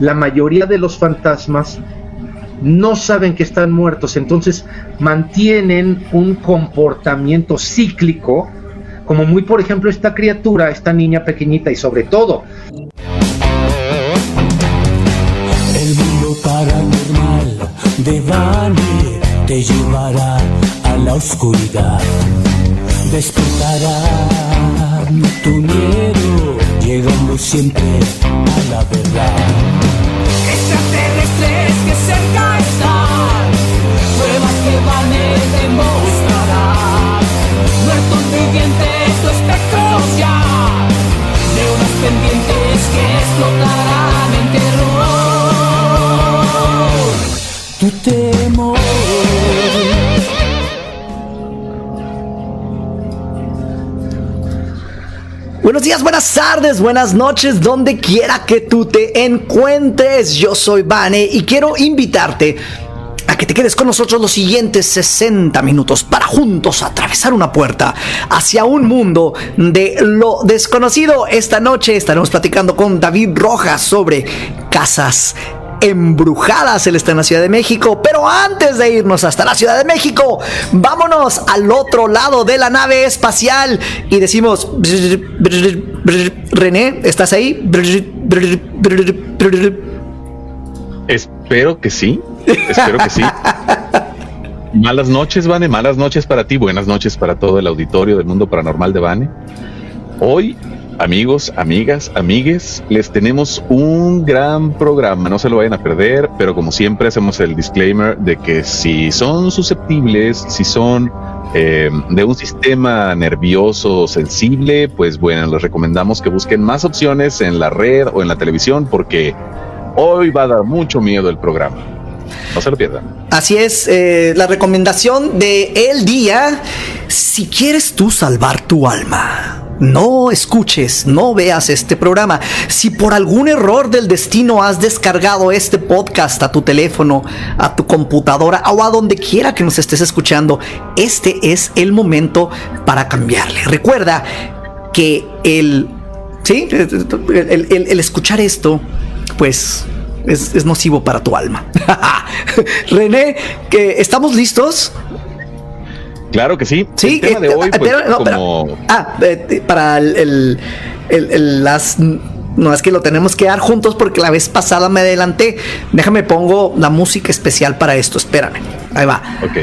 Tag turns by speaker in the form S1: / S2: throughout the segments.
S1: la mayoría de los fantasmas no saben que están muertos, entonces mantienen un comportamiento cíclico, como muy por ejemplo esta criatura, esta niña pequeñita y sobre todo.
S2: El mundo paranormal de Bani te llevará a la oscuridad, despertará tu miedo, llegando siempre a la verdad. Extraterrestres que cerca están, pruebas que van a demostrar, muertos vivientes, tu espectros ya, de unas pendientes que explotarán en terror.
S3: Buenos días, buenas tardes, buenas noches, donde quiera que tú te encuentres. Yo soy Vane y quiero invitarte a que te quedes con nosotros los siguientes 60 minutos para juntos atravesar una puerta hacia un mundo de lo desconocido. Esta noche estaremos platicando con David Rojas sobre casas embrujadas. Él está en la Ciudad de México. Pero antes de irnos hasta la Ciudad de México, vámonos al otro lado de la nave espacial y decimos, René, ¿estás ahí?
S4: Espero que sí. Espero que sí. Malas noches, Vane. Malas noches para ti. Buenas noches para todo el auditorio del mundo paranormal de Vane. Hoy Amigos, amigas, amigues, les tenemos un gran programa, no se lo vayan a perder, pero como siempre hacemos el disclaimer de que si son susceptibles, si son eh, de un sistema nervioso sensible, pues bueno, les recomendamos que busquen más opciones en la red o en la televisión porque hoy va a dar mucho miedo el programa. No se lo pierdan.
S3: Así es, eh, la recomendación de el día, si quieres tú salvar tu alma. No escuches, no veas este programa. Si por algún error del destino has descargado este podcast a tu teléfono, a tu computadora o a donde quiera que nos estés escuchando, este es el momento para cambiarle. Recuerda que el, ¿sí? el, escuchar esto, pues es, es nocivo para tu alma. René, que ¿estamos listos?
S4: Claro que sí.
S3: Sí,
S4: el tema de
S3: eh,
S4: hoy,
S3: eh,
S4: pues,
S3: pero- no, pero- ah, eh, para el, el- el- el- las no es que lo tenemos que dar juntos porque la vez pasada me adelanté. Déjame pongo la música especial para esto. Espérame. Ahí va.
S4: Ok.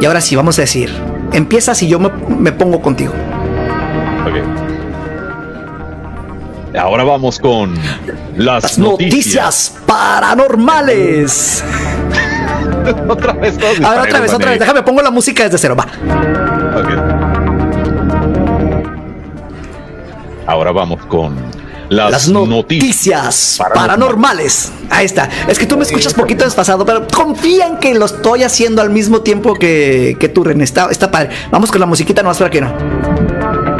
S3: Y ahora sí, vamos a decir. Empiezas y yo me, me pongo contigo.
S4: Ok. Ahora vamos con las,
S3: Las noticias, paranormales.
S4: otra vez
S3: A ver, otra vez, otra vez. Déjame pongo la música desde cero. Va.
S4: Ahora vamos con las,
S3: Las noticias, paranormales. Ahí está. Es que tú me escuchas poquito desfasado, pero confía en que lo estoy haciendo al mismo tiempo que, que tú, René. Está, está padre. Vamos con la musiquita nomás para que no.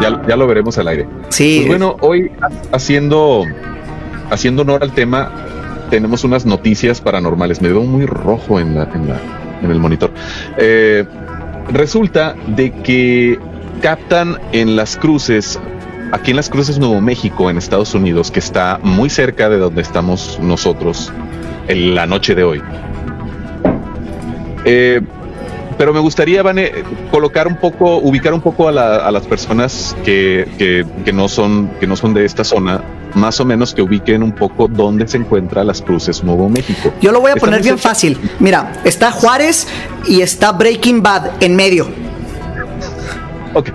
S4: Ya, ya lo veremos al aire.
S3: Sí.
S4: Pues bueno, hoy haciendo, haciendo honor al tema, tenemos unas noticias paranormales. Me veo muy rojo en, la, en, la- en el monitor. Eh, resulta de que captan en las cruces, aquí en las cruces Nuevo México, en Estados Unidos, que está muy cerca de donde estamos nosotros en la noche de hoy. Eh, pero me gustaría, Vane, colocar un poco, ubicar un poco a, la- a las personas que, no son, que no son de esta zona, más o menos que ubiquen un poco dónde se encuentra las cruces Nuevo México.
S3: Yo lo voy a poner bien fácil. Mira, está Juárez y está Breaking Bad en medio.
S4: Ok,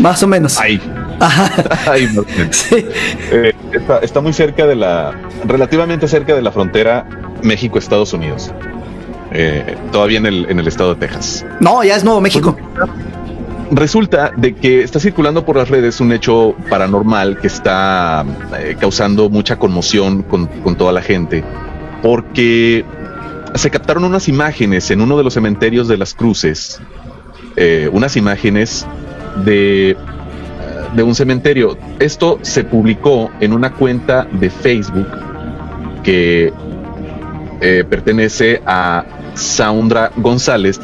S3: Más o menos.
S4: ahí.
S3: Ajá.
S4: ahí.
S3: Sí.
S4: Eh, está, está muy cerca de la, relativamente cerca de la frontera México-Estados Unidos. Eh, todavía en el, en el estado de Texas.
S3: No, ya es Nuevo México.
S4: Resulta de que está circulando por las redes un hecho paranormal que está eh, causando mucha conmoción con, toda la gente, porque se captaron unas imágenes en uno de los cementerios de las cruces, eh, unas imágenes de, eh, de un cementerio. Esto se publicó en una cuenta de Facebook que pertenece a Saundra González,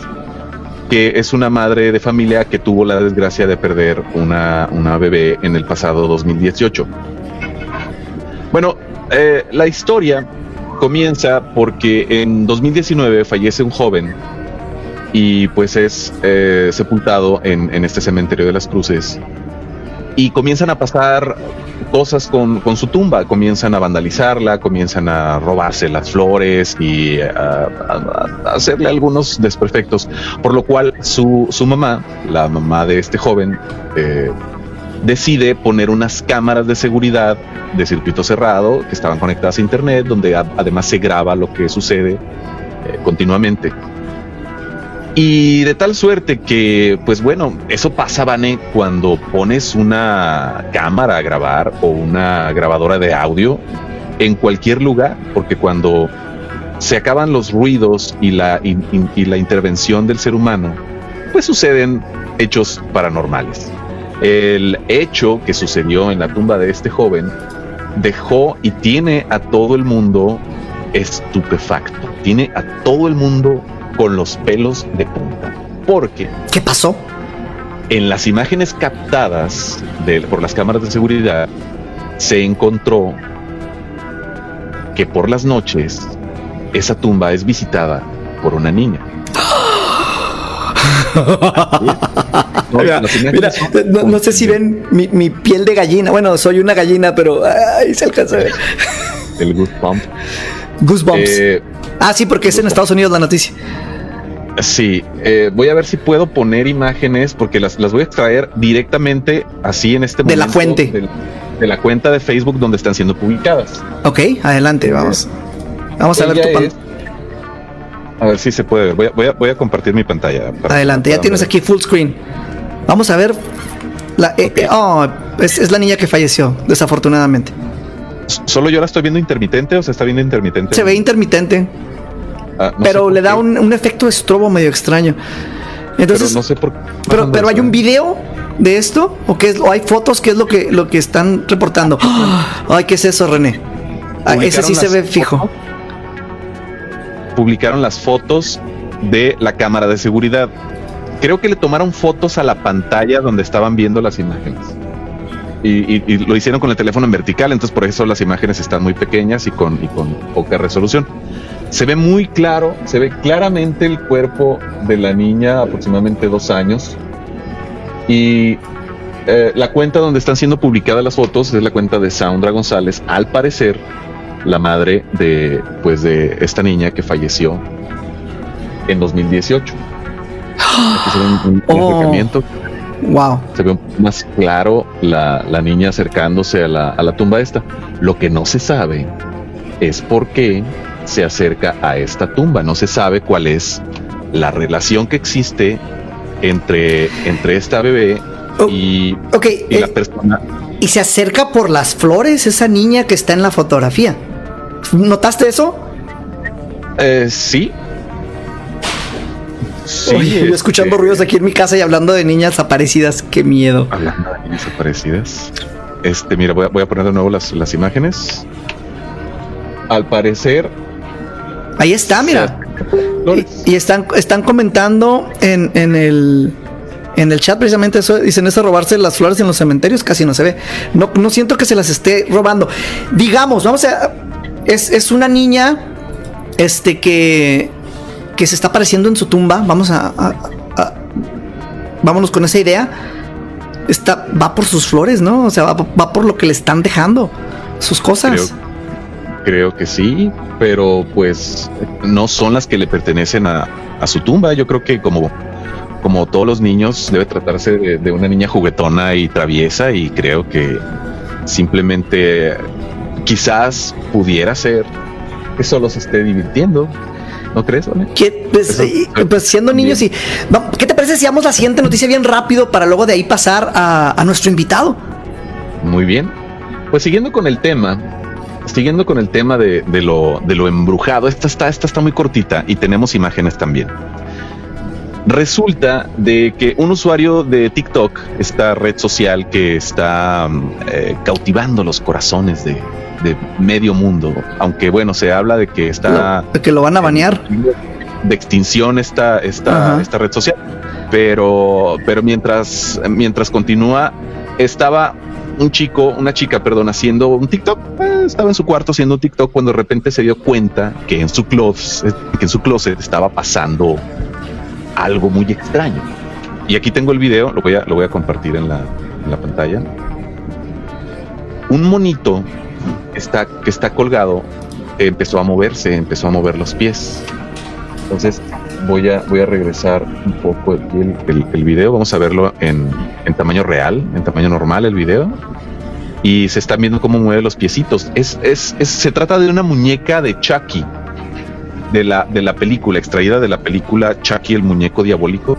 S4: que es una madre de familia que tuvo la desgracia de perder una, una bebé en el pasado 2018. Bueno, eh, la historia comienza porque en 2019 fallece un joven y pues es eh, sepultado en, en, este cementerio de las cruces y comienzan a pasar cosas con, con, su tumba, comienzan a vandalizarla, comienzan a robarse las flores y a, a, a hacerle algunos desperfectos, por lo cual su, su, mamá, la mamá de este joven, eh, decide poner unas cámaras de seguridad de circuito cerrado que estaban conectadas a internet, donde además se graba lo que sucede eh, continuamente. Y de tal suerte que, pues bueno, eso pasa, Vane, cuando pones una cámara a grabar o una grabadora de audio en cualquier lugar, porque cuando se acaban los ruidos y la, y, y la intervención del ser humano, pues suceden hechos paranormales. El hecho que sucedió en la tumba de este joven dejó y tiene a todo el mundo estupefacto, tiene a todo el mundo con los pelos de punta. Porque.
S3: ¿Qué pasó?
S4: En las imágenes captadas de, por las cámaras de seguridad se encontró que por las noches esa tumba es visitada por una niña.
S3: No, mira, mira, no, no, sé si ven mi, mi, piel de gallina. Bueno, soy una gallina, pero ay, se alcanza a ver.
S4: El Goosebump.
S3: Goosebumps. Eh, ah, sí, porque es en Estados Unidos la noticia.
S4: Sí, eh, voy a ver si puedo poner imágenes porque las, las voy a extraer directamente así en este
S3: momento. De la fuente.
S4: De, de, la cuenta de Facebook donde están siendo publicadas.
S3: Ok, adelante, vamos. Vamos a ver tu
S4: es, A ver si se puede ver. Voy a, voy a, voy a compartir mi pantalla.
S3: Adelante, ya tienes ver. aquí full screen. Vamos a ver. La, okay. eh, oh, es, es, la niña que falleció, desafortunadamente.
S4: ¿Solo yo la estoy viendo intermitente o se está viendo intermitente?
S3: Se ve intermitente. Ah, no pero le da un, un, efecto estrobo medio extraño. Entonces,
S4: pero no sé por
S3: Pero, pero hay un video de esto o qué es o hay fotos qué es lo que lo que están reportando. Ay, ¿qué es eso, René? Ah, ese sí se ve fijo.
S4: Publicaron las fotos de la cámara de seguridad. Creo que le tomaron fotos a la pantalla donde estaban viendo las imágenes. Y, y, y, lo hicieron con el teléfono en vertical, entonces por eso las imágenes están muy pequeñas y con, y con poca resolución. Se ve muy claro, se ve claramente el cuerpo de la niña, aproximadamente dos años. Y eh, la cuenta donde están siendo publicadas las fotos es la cuenta de Sandra González, al parecer la madre de, pues, de esta niña que falleció en 2018. Aquí se ve un, oh. acercamiento.
S3: Wow.
S4: Se ve más claro la, la niña acercándose a la, a la tumba esta. Lo que no se sabe es por qué se acerca a esta tumba. No se sabe cuál es la relación que existe entre, entre esta bebé y,
S3: okay,
S4: y
S3: eh,
S4: la persona.
S3: Y se acerca por las flores esa niña que está en la fotografía. ¿Notaste eso?
S4: Eh, sí.
S3: Sí, Oye, este... escuchando ruidos aquí en mi casa y hablando de niñas aparecidas, qué miedo.
S4: Hablando de niñas aparecidas. Este, mira, voy a, voy a poner de nuevo las, las imágenes. Al parecer,
S3: Ahí está, mira. Y, y, están, están comentando en, en, el en el chat precisamente eso dicen eso robarse las flores en los cementerios casi no se ve. No, no siento que se las esté robando. Digamos, vamos a es, es una niña este que que se está apareciendo en su tumba. Vamos a, a, a vámonos con esa idea. Está va por sus flores, ¿no? O sea, va, va por lo que le están dejando sus cosas.
S4: Creo creo que sí, pero pues no son las que le pertenecen a, a su tumba. Yo creo que como, como todos los niños debe tratarse de, de, una niña juguetona y traviesa y creo que simplemente quizás pudiera ser que solo se esté divirtiendo. ¿No crees? ¿vale?
S3: ¿Qué, pues, Eso, pues, siendo niños y ¿qué te parece si damos la siguiente noticia bien rápido para luego de ahí pasar a, a nuestro invitado?
S4: Muy bien. Pues siguiendo con el tema, siguiendo con el tema de, de, lo, de lo embrujado, esta está, esta está muy cortita y tenemos imágenes también. Resulta de que un usuario de TikTok, esta red social que está eh, cautivando los corazones de, de, medio mundo, aunque bueno, se habla de que está...
S3: De que lo van a banear.
S4: De extinción esta, esta, esta red social. Pero, pero mientras, mientras continúa, estaba un chico, una chica, perdón, haciendo un TikTok. Eh, estaba en su cuarto haciendo un TikTok cuando de repente se dio cuenta que en su closet, que en su closet estaba pasando algo muy extraño. Y aquí tengo el video, lo voy a, lo voy a compartir en la, en la pantalla. Un monito está, que está colgado empezó a moverse, empezó a mover los pies. Entonces voy a, voy a regresar un poco el, el, video, vamos a verlo en, en, tamaño real, en tamaño normal el video. Y se están viendo cómo mueve los piecitos. Es, es, es, se trata de una muñeca de Chucky, de la, de la película, extraída de la película Chucky, el muñeco diabólico.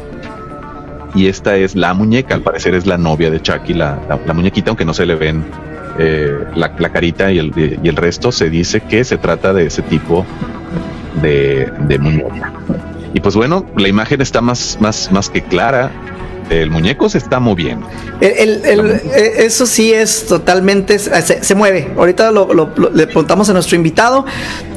S4: Y esta es la muñeca, al parecer es la novia de Chucky, la, la, muñequita, aunque no se le ven eh, la, la, carita y el, y el resto, se dice que se trata de ese tipo de muñeca. Y pues bueno, la imagen está más, más, más que clara. El muñeco se está moviendo.
S3: El, el, el, eh, eso sí es totalmente. Se, se mueve. Ahorita lo, lo, lo, le preguntamos a nuestro invitado.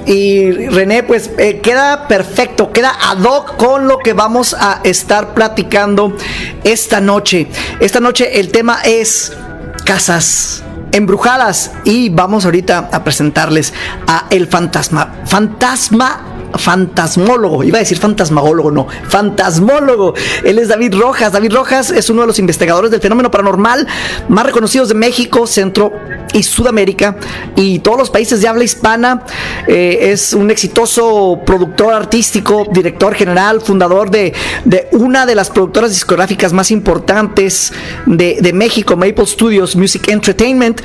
S3: Y René, pues eh, queda perfecto, queda ad hoc con lo que vamos a estar platicando esta noche. Esta noche el tema es casas embrujadas y vamos ahorita a presentarles a el fantasma. Fantasma fantasmólogo, iba a decir fantasmagólogo, no, fantasmólogo. Él es David Rojas. David Rojas es uno de los investigadores del fenómeno paranormal más reconocidos de México, Centro y Sudamérica y todos los países de habla hispana. Eh, es un exitoso productor artístico, director general, fundador de, de una de las productoras discográficas más importantes de, de México, Maple Studios Music Entertainment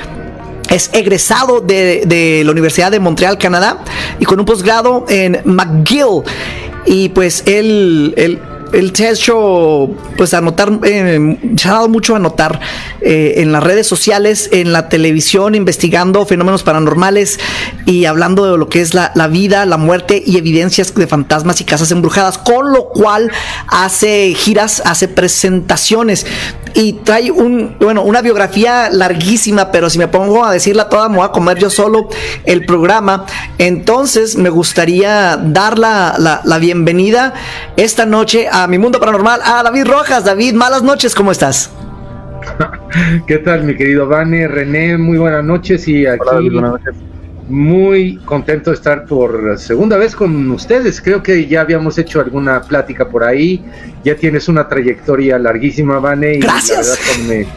S3: es egresado de, la Universidad de Montreal, Canadá, y con un posgrado en McGill. Y pues él, se ha hecho, pues, anotar, eh, se ha dado mucho a notar eh, en las redes sociales, en la televisión, investigando fenómenos paranormales y hablando de lo que es la, vida, la muerte y evidencias de fantasmas y casas embrujadas, con lo cual hace giras, hace presentaciones y trae un, bueno, una biografía larguísima, pero si me pongo a decirla toda, me voy a comer yo solo el programa. Entonces me gustaría dar la, la, la bienvenida esta noche a mi mundo paranormal a David Rojas. David, malas noches, ¿cómo estás?
S1: ¿Qué tal, mi querido Vane? René, muy buenas noches y aquí Hola, buenas noches. Muy contento de estar por segunda vez con ustedes. Creo que ya habíamos hecho alguna plática por ahí. Ya tienes una trayectoria larguísima, Vane. Y
S3: Gracias.
S1: La verdad, me,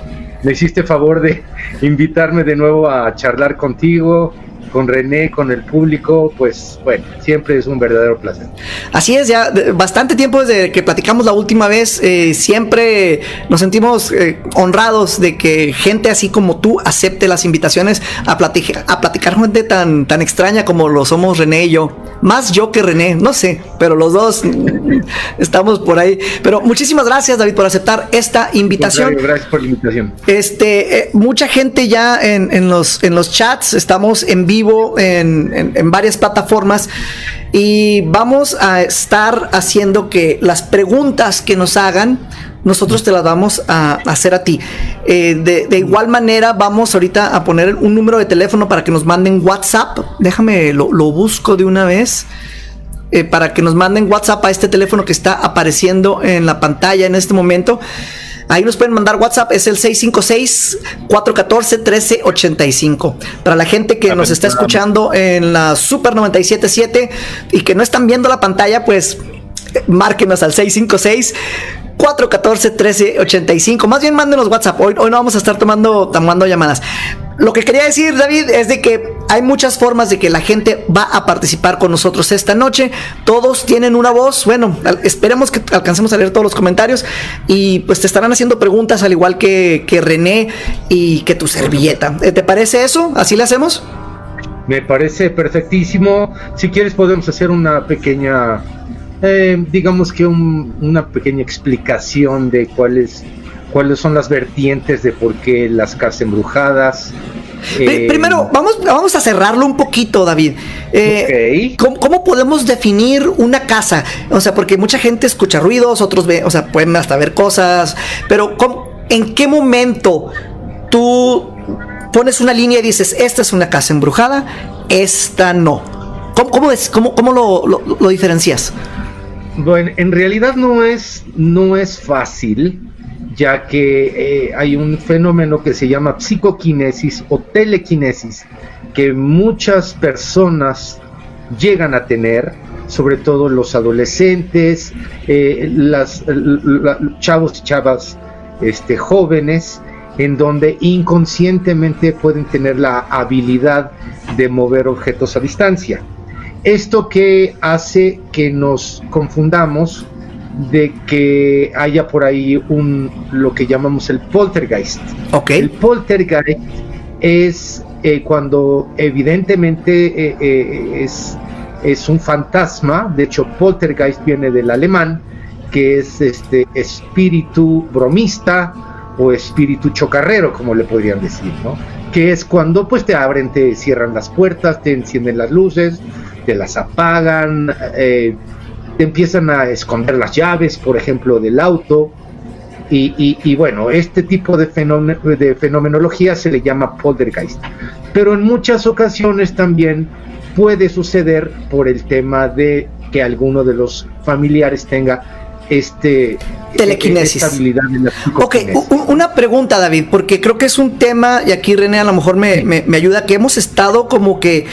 S1: me hiciste favor de invitarme de nuevo a charlar contigo con René, con el público, pues bueno, siempre es un verdadero placer.
S3: Así es, ya bastante tiempo desde que platicamos la última vez, eh, siempre nos sentimos eh, honrados de que gente así como tú acepte las invitaciones a platicar, a platicar gente tan, tan extraña como lo somos René y yo. Más yo que René, no sé, pero los dos estamos por ahí. Pero muchísimas gracias, David, por aceptar esta invitación.
S1: Gracias por la invitación.
S3: Este, eh, mucha gente ya en, en, los, en los chats, estamos en vivo en, varias plataformas y vamos a estar haciendo que las preguntas que nos hagan nosotros te las vamos a hacer a ti. Eh, de, igual manera, vamos ahorita a poner un número de teléfono para que nos manden WhatsApp. Déjame, lo, lo busco de una vez. Eh, para que nos manden WhatsApp a este teléfono que está apareciendo en la pantalla en este momento. Ahí nos pueden mandar WhatsApp, es el 656-414-1385. Para la gente que nos está escuchando en la Super 977 y que no están viendo la pantalla, pues márquenos al 656 414-1385. Más bien mándenos WhatsApp. Hoy, hoy no vamos a estar tomando, tomando llamadas. Lo que quería decir, David, es de que hay muchas formas de que la gente va a participar con nosotros esta noche. Todos tienen una voz. Bueno, esperemos que alcancemos a leer todos los comentarios. Y pues te estarán haciendo preguntas al igual que, René y que tu servilleta. ¿Te parece eso? ¿Así le hacemos?
S1: Me parece perfectísimo. Si quieres podemos hacer una pequeña eh, digamos que un, una pequeña explicación de cuáles cuáles son las vertientes de por qué las casas embrujadas.
S3: Eh, Primero, vamos, vamos a cerrarlo un poquito, David. Eh, okay. ¿cómo, ¿cómo, podemos definir una casa? O sea, porque mucha gente escucha ruidos, otros ve, o sea, pueden hasta ver cosas, pero ¿en qué momento tú pones una línea y dices, esta es una casa embrujada, esta no? ¿Cómo, cómo, es, cómo, cómo lo, lo, lo diferencias?
S1: Bueno, en realidad no es, no es fácil, ya que eh, hay un fenómeno que se llama psicoquinesis o telequinesis, que muchas personas llegan a tener, sobre todo los adolescentes, eh, las, chavos y chavas este, jóvenes, en donde inconscientemente pueden tener la habilidad de mover objetos a distancia. Esto que hace que nos confundamos de que haya por ahí un lo que llamamos el poltergeist. El poltergeist es eh, cuando evidentemente eh, eh, es, es un fantasma, de hecho poltergeist viene del alemán, que es este espíritu bromista o espíritu chocarrero, como le podrían decir, ¿no? Que es cuando pues te abren, te cierran las puertas, te encienden las luces, te las apagan, te empiezan a esconder las llaves, por ejemplo, del auto, y, bueno, este tipo de, de fenomenología se le llama poltergeist. Pero en muchas ocasiones también puede suceder por el tema de que alguno de los familiares tenga este
S3: telequinesis. habilidad ok, una pregunta David, porque creo que es un tema, y aquí René a lo mejor me, me, ayuda, que hemos estado como que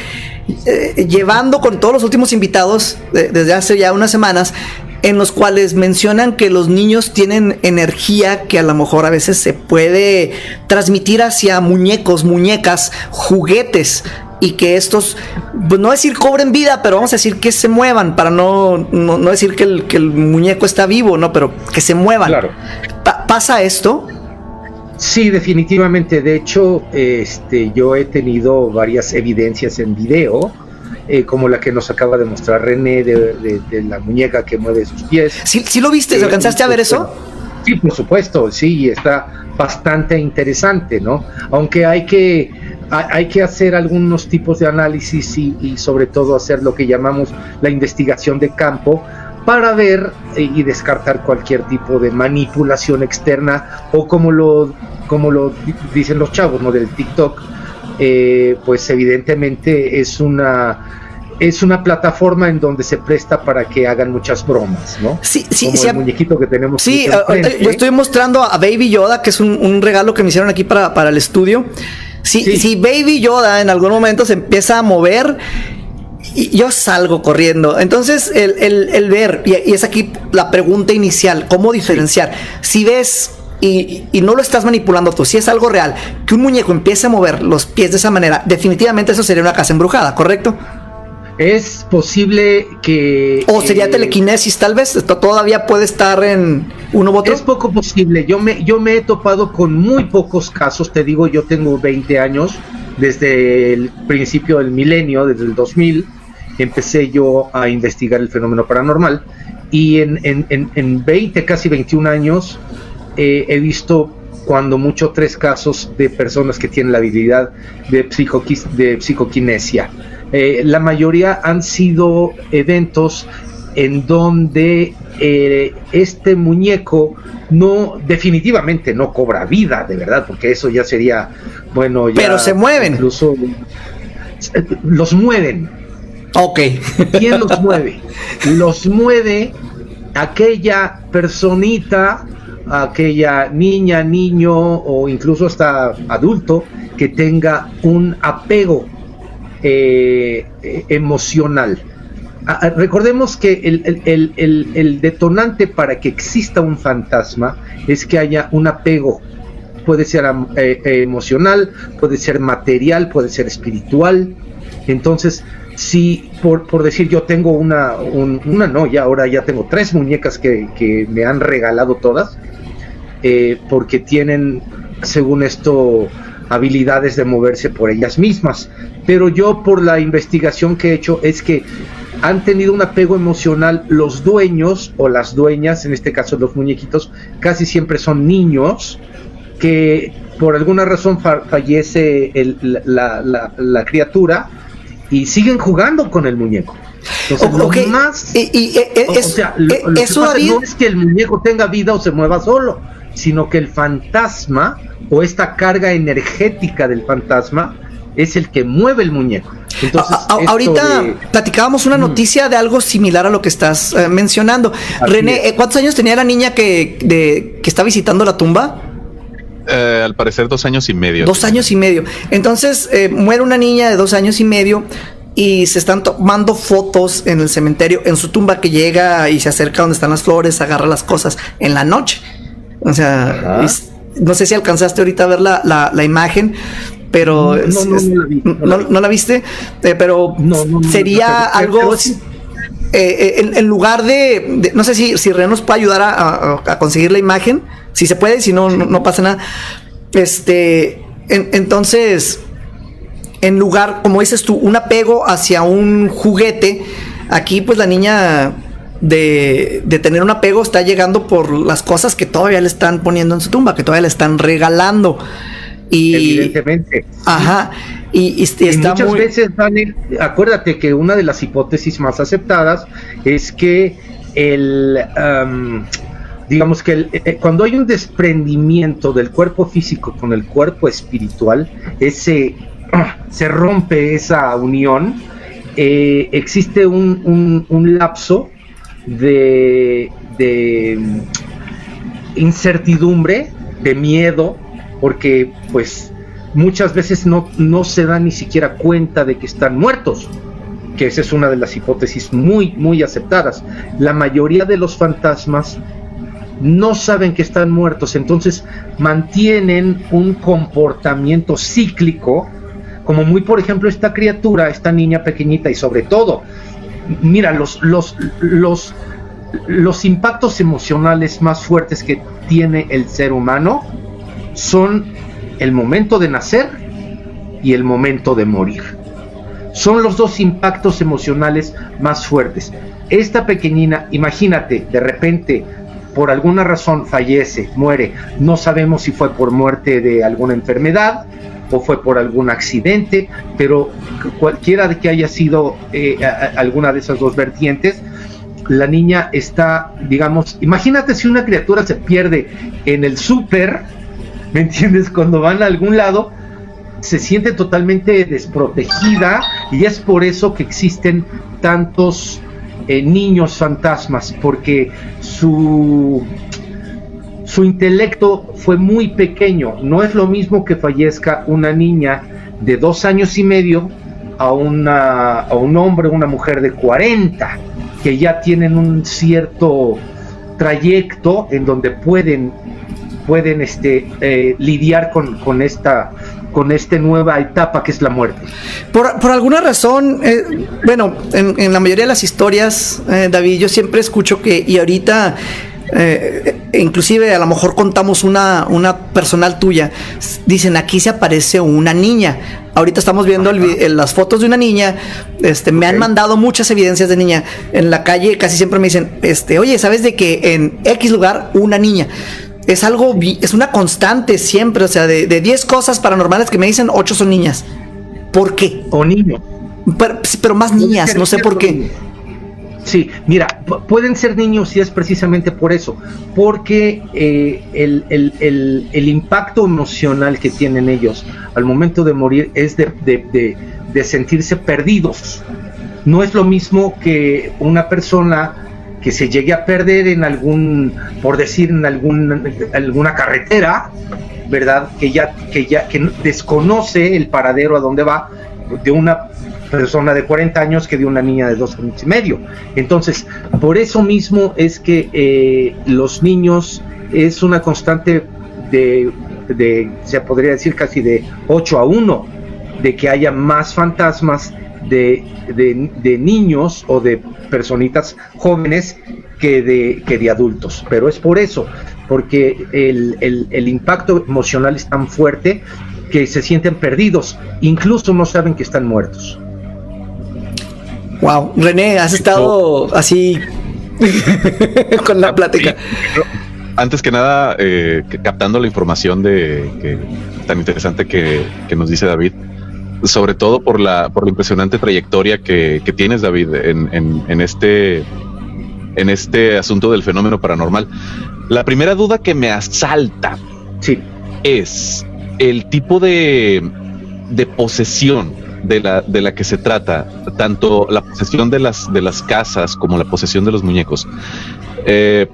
S3: eh, llevando con todos los últimos invitados desde hace ya unas semanas, en los cuales mencionan que los niños tienen energía que a lo mejor a veces se puede transmitir hacia muñecos, muñecas, juguetes y que estos, pues no decir cobren vida, pero vamos a decir que se muevan, para no, no, decir que el, que el, muñeco está vivo, ¿no? Pero que se muevan.
S1: Claro.
S3: ¿Pasa esto?
S1: Sí, definitivamente. De hecho, este, yo he tenido varias evidencias en video eh, como la que nos acaba de mostrar René de, la muñeca que mueve sus pies.
S3: ¿Sí, lo viste? ¿Alcanzaste a ver eso?
S1: Sí, por supuesto, sí, está bastante interesante, ¿no? Aunque hay que, hay que hacer algunos tipos de análisis y, sobre todo hacer lo que llamamos la investigación de campo para ver y descartar cualquier tipo de manipulación externa o como lo, como lo dicen los chavos, ¿no? Del TikTok, eh, pues evidentemente es una es una plataforma en donde se presta para que hagan muchas bromas, ¿no?
S3: Sí, sí,
S1: Como el muñequito que tenemos.
S3: Sí, yo estoy mostrando a Baby Yoda, que es un, regalo que me hicieron aquí para, el estudio. Si, si Baby Yoda en algún momento se empieza a mover, y yo salgo corriendo. Entonces, el, ver, y, es aquí la pregunta inicial, ¿cómo diferenciar? Si ves y, no lo estás manipulando tú, si es algo real, que un muñeco empiece a mover los pies de esa manera, definitivamente eso sería una casa embrujada, ¿correcto?
S1: Es posible que...
S3: O sería eh, telequinesis, tal vez, esto todavía puede estar en uno u otro.
S1: Es poco posible, yo me, yo me he topado con muy pocos casos, te digo, yo tengo 20 años, desde el principio del milenio, desde el 2000, empecé yo a investigar el fenómeno paranormal y en, en, en, en 20, casi 21 años, eh, he visto cuando mucho tres casos de personas que tienen la habilidad de, de psicoquinesia. Eh, la mayoría han sido eventos en donde eh, este muñeco no definitivamente no cobra vida de verdad porque eso ya sería bueno ya
S3: pero se mueven
S1: incluso los mueven
S3: ok
S1: quién los mueve los mueve aquella personita aquella niña, niño o incluso hasta adulto que tenga un apego eh, emocional. Ah, ah, recordemos que el, detonante para que exista un fantasma es que haya un apego. Puede ser eh, emocional, puede ser material, puede ser espiritual. Entonces, si por, por decir yo tengo una, una no, ya ahora ya tengo tres muñecas que, que me han regalado todas, eh, porque tienen, según esto, habilidades de moverse por ellas mismas. Pero yo por la investigación que he hecho es que han tenido un apego emocional los dueños o las dueñas, en este caso los muñequitos, casi siempre son niños que por alguna razón fallece la, criatura y siguen jugando con el muñeco. Entonces, más, o, sea, no es que el muñeco tenga vida o se mueva solo, sino que el fantasma o esta carga energética del fantasma es el que mueve el muñeco.
S3: ahorita platicábamos una noticia de algo similar a lo que estás eh, mencionando. René, ¿cuántos años tenía la niña que, de, que está visitando la tumba?
S4: Eh, al parecer dos años y medio.
S3: Dos años y medio. Entonces eh, muere una niña de dos años y medio y se están tomando fotos en el cementerio, en su tumba que llega y se acerca donde están las flores, agarra las cosas en la noche. O sea, no sé si alcanzaste ahorita a ver la, la, imagen, pero no, la, viste, eh, pero sería algo... en, lugar de, no sé si, si René nos puede ayudar a conseguir la imagen, si se puede, si no, no, pasa nada. Este, entonces, en lugar, como dices tú, un apego hacia un juguete, aquí pues la niña de, de, tener un apego está llegando por las cosas que todavía le están poniendo en su tumba, que todavía le están regalando. Y,
S1: Evidentemente.
S3: Ajá. Y,
S1: está muchas veces, Daniel, acuérdate que una de las hipótesis más aceptadas es que el digamos que eh, cuando hay un desprendimiento del cuerpo físico con el cuerpo espiritual, ese se rompe esa unión, eh, existe un, lapso de, de, mm, incertidumbre, de miedo, porque pues muchas veces no, no se dan ni siquiera cuenta de que están muertos que esa es una de las hipótesis muy, muy aceptadas. La mayoría de los fantasmas no saben que están muertos, entonces mantienen un comportamiento cíclico, como muy por ejemplo esta criatura, esta niña pequeñita y sobre todo, mira, los, los, los, los impactos emocionales más fuertes que tiene el ser humano son el momento de nacer y el momento de morir. Son los dos impactos emocionales más fuertes. Esta pequeñina, imagínate, de repente por alguna razón fallece, muere, no sabemos si fue por muerte de alguna enfermedad o fue por algún accidente, pero cualquiera de que haya sido eh, alguna de esas dos vertientes, la niña está, digamos, imagínate si una criatura se pierde en el súper, ¿me entiendes? Cuando van a algún lado, se siente totalmente desprotegida y es por eso que existen tantos eh, niños fantasmas, porque su, su intelecto fue muy pequeño. No es lo mismo que fallezca una niña de dos años y medio a, una, a un hombre una mujer de 40, que ya tienen un cierto trayecto en donde pueden, pueden este, eh, lidiar con, con esta con esta nueva etapa que es la muerte.
S3: Por, por alguna razón, eh, bueno, en, la mayoría de las historias, eh, David, yo siempre escucho que, y ahorita, eh, inclusive a lo mejor contamos una, una personal tuya, dicen aquí se aparece una niña. Ahorita estamos viendo las fotos de una niña, este, me han mandado muchas evidencias de niña. En la calle casi siempre me dicen, este, oye, ¿sabes de que en X lugar una niña? Es algo, es una constante siempre, o sea, de 10 cosas paranormales que me dicen, 8 son niñas. ¿Por qué?
S1: O niños.
S3: Pero, más niñas, no sé por qué.
S1: Sí, mira, pueden ser niños y es precisamente por eso, porque eh, el, el, impacto emocional que tienen ellos al momento de morir es de, de, de sentirse perdidos. No es lo mismo que una persona que se llegue a perder en algún, por decir, en algún, alguna carretera, ¿verdad? Que ya, que ya, que desconoce el paradero a dónde va de una persona de 40 años que de una niña de dos años y medio. Entonces, por eso mismo es que eh, los niños es una constante de, de, se podría decir casi de 8 a 1, de que haya más fantasmas de, de, niños o de personitas jóvenes que de, que de adultos. Pero es por eso, porque el, el, impacto emocional es tan fuerte que se sienten perdidos, incluso no saben que están muertos.
S3: Wow, René, has estado así con la plática.
S4: Antes que nada, eh, captando la información de que, tan interesante que, que nos dice David, sobre todo por la, por la impresionante trayectoria que, tienes, David, en, en, este, en este asunto del fenómeno paranormal. La primera duda que me asalta
S1: sí.
S4: es el tipo de, de posesión de la, de la que se trata, tanto la posesión de las, de las casas como la posesión de los muñecos, eh,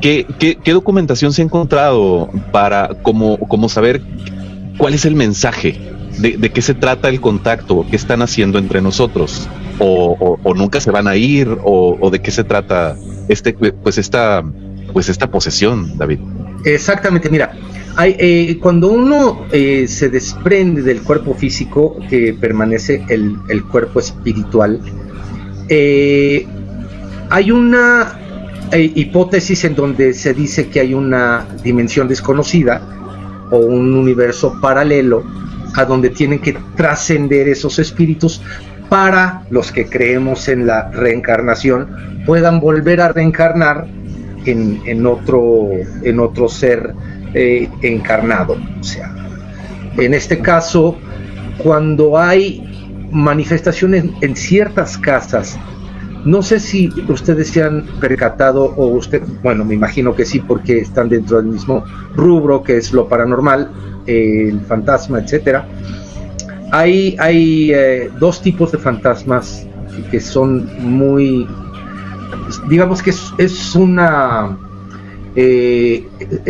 S4: ¿qué, qué, documentación se ha encontrado para como, como saber cuál es el mensaje? De, qué se trata el contacto, qué están haciendo entre nosotros, o, nunca se van a ir, o, de qué se trata este, pues esta, pues esta posesión, David.
S1: Exactamente, mira, eh, cuando uno eh, se desprende del cuerpo físico, que permanece el, cuerpo espiritual, eh, hay una hipótesis en donde se dice que hay una dimensión desconocida o un universo paralelo a donde tienen que trascender esos espíritus para los que creemos en la reencarnación puedan volver a reencarnar en, otro, en otro ser eh, encarnado. O sea, en este caso, cuando hay manifestaciones en ciertas casas, no sé si ustedes se han percatado o usted, bueno, me imagino que sí porque están dentro del mismo rubro que es lo paranormal, el fantasma, etcétera. Hay, hay eh, dos tipos de fantasmas que son muy digamos que es, una... Eh,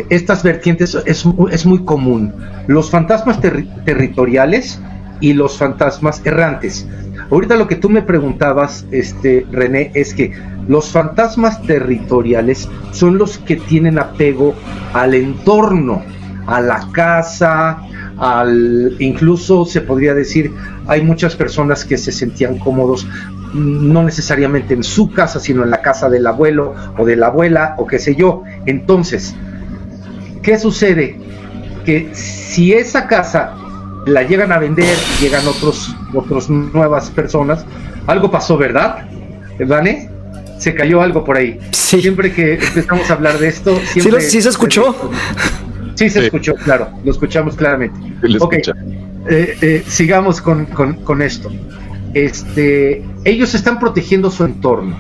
S1: estas vertientes es, es, muy común. Los fantasmas territoriales y los fantasmas errantes. Ahorita lo que tú me preguntabas, este, René, es que los fantasmas territoriales son los que tienen apego al entorno, a la casa, al incluso se podría decir, hay muchas personas que se sentían cómodos no necesariamente en su casa, sino en la casa del abuelo o de la abuela o qué sé yo. Entonces, ¿qué sucede? Que si esa casa la llegan a vender, llegan otros, otros nuevas personas, algo pasó, ¿verdad? ¿Vale? Se cayó algo por ahí. Siempre que empezamos a hablar de esto, siempre...
S3: ¿Sí, se escuchó?
S1: Sí, se escuchó, claro, lo escuchamos claramente. ok, eh, eh, sigamos con, con esto este, ellos están protegiendo su entorno.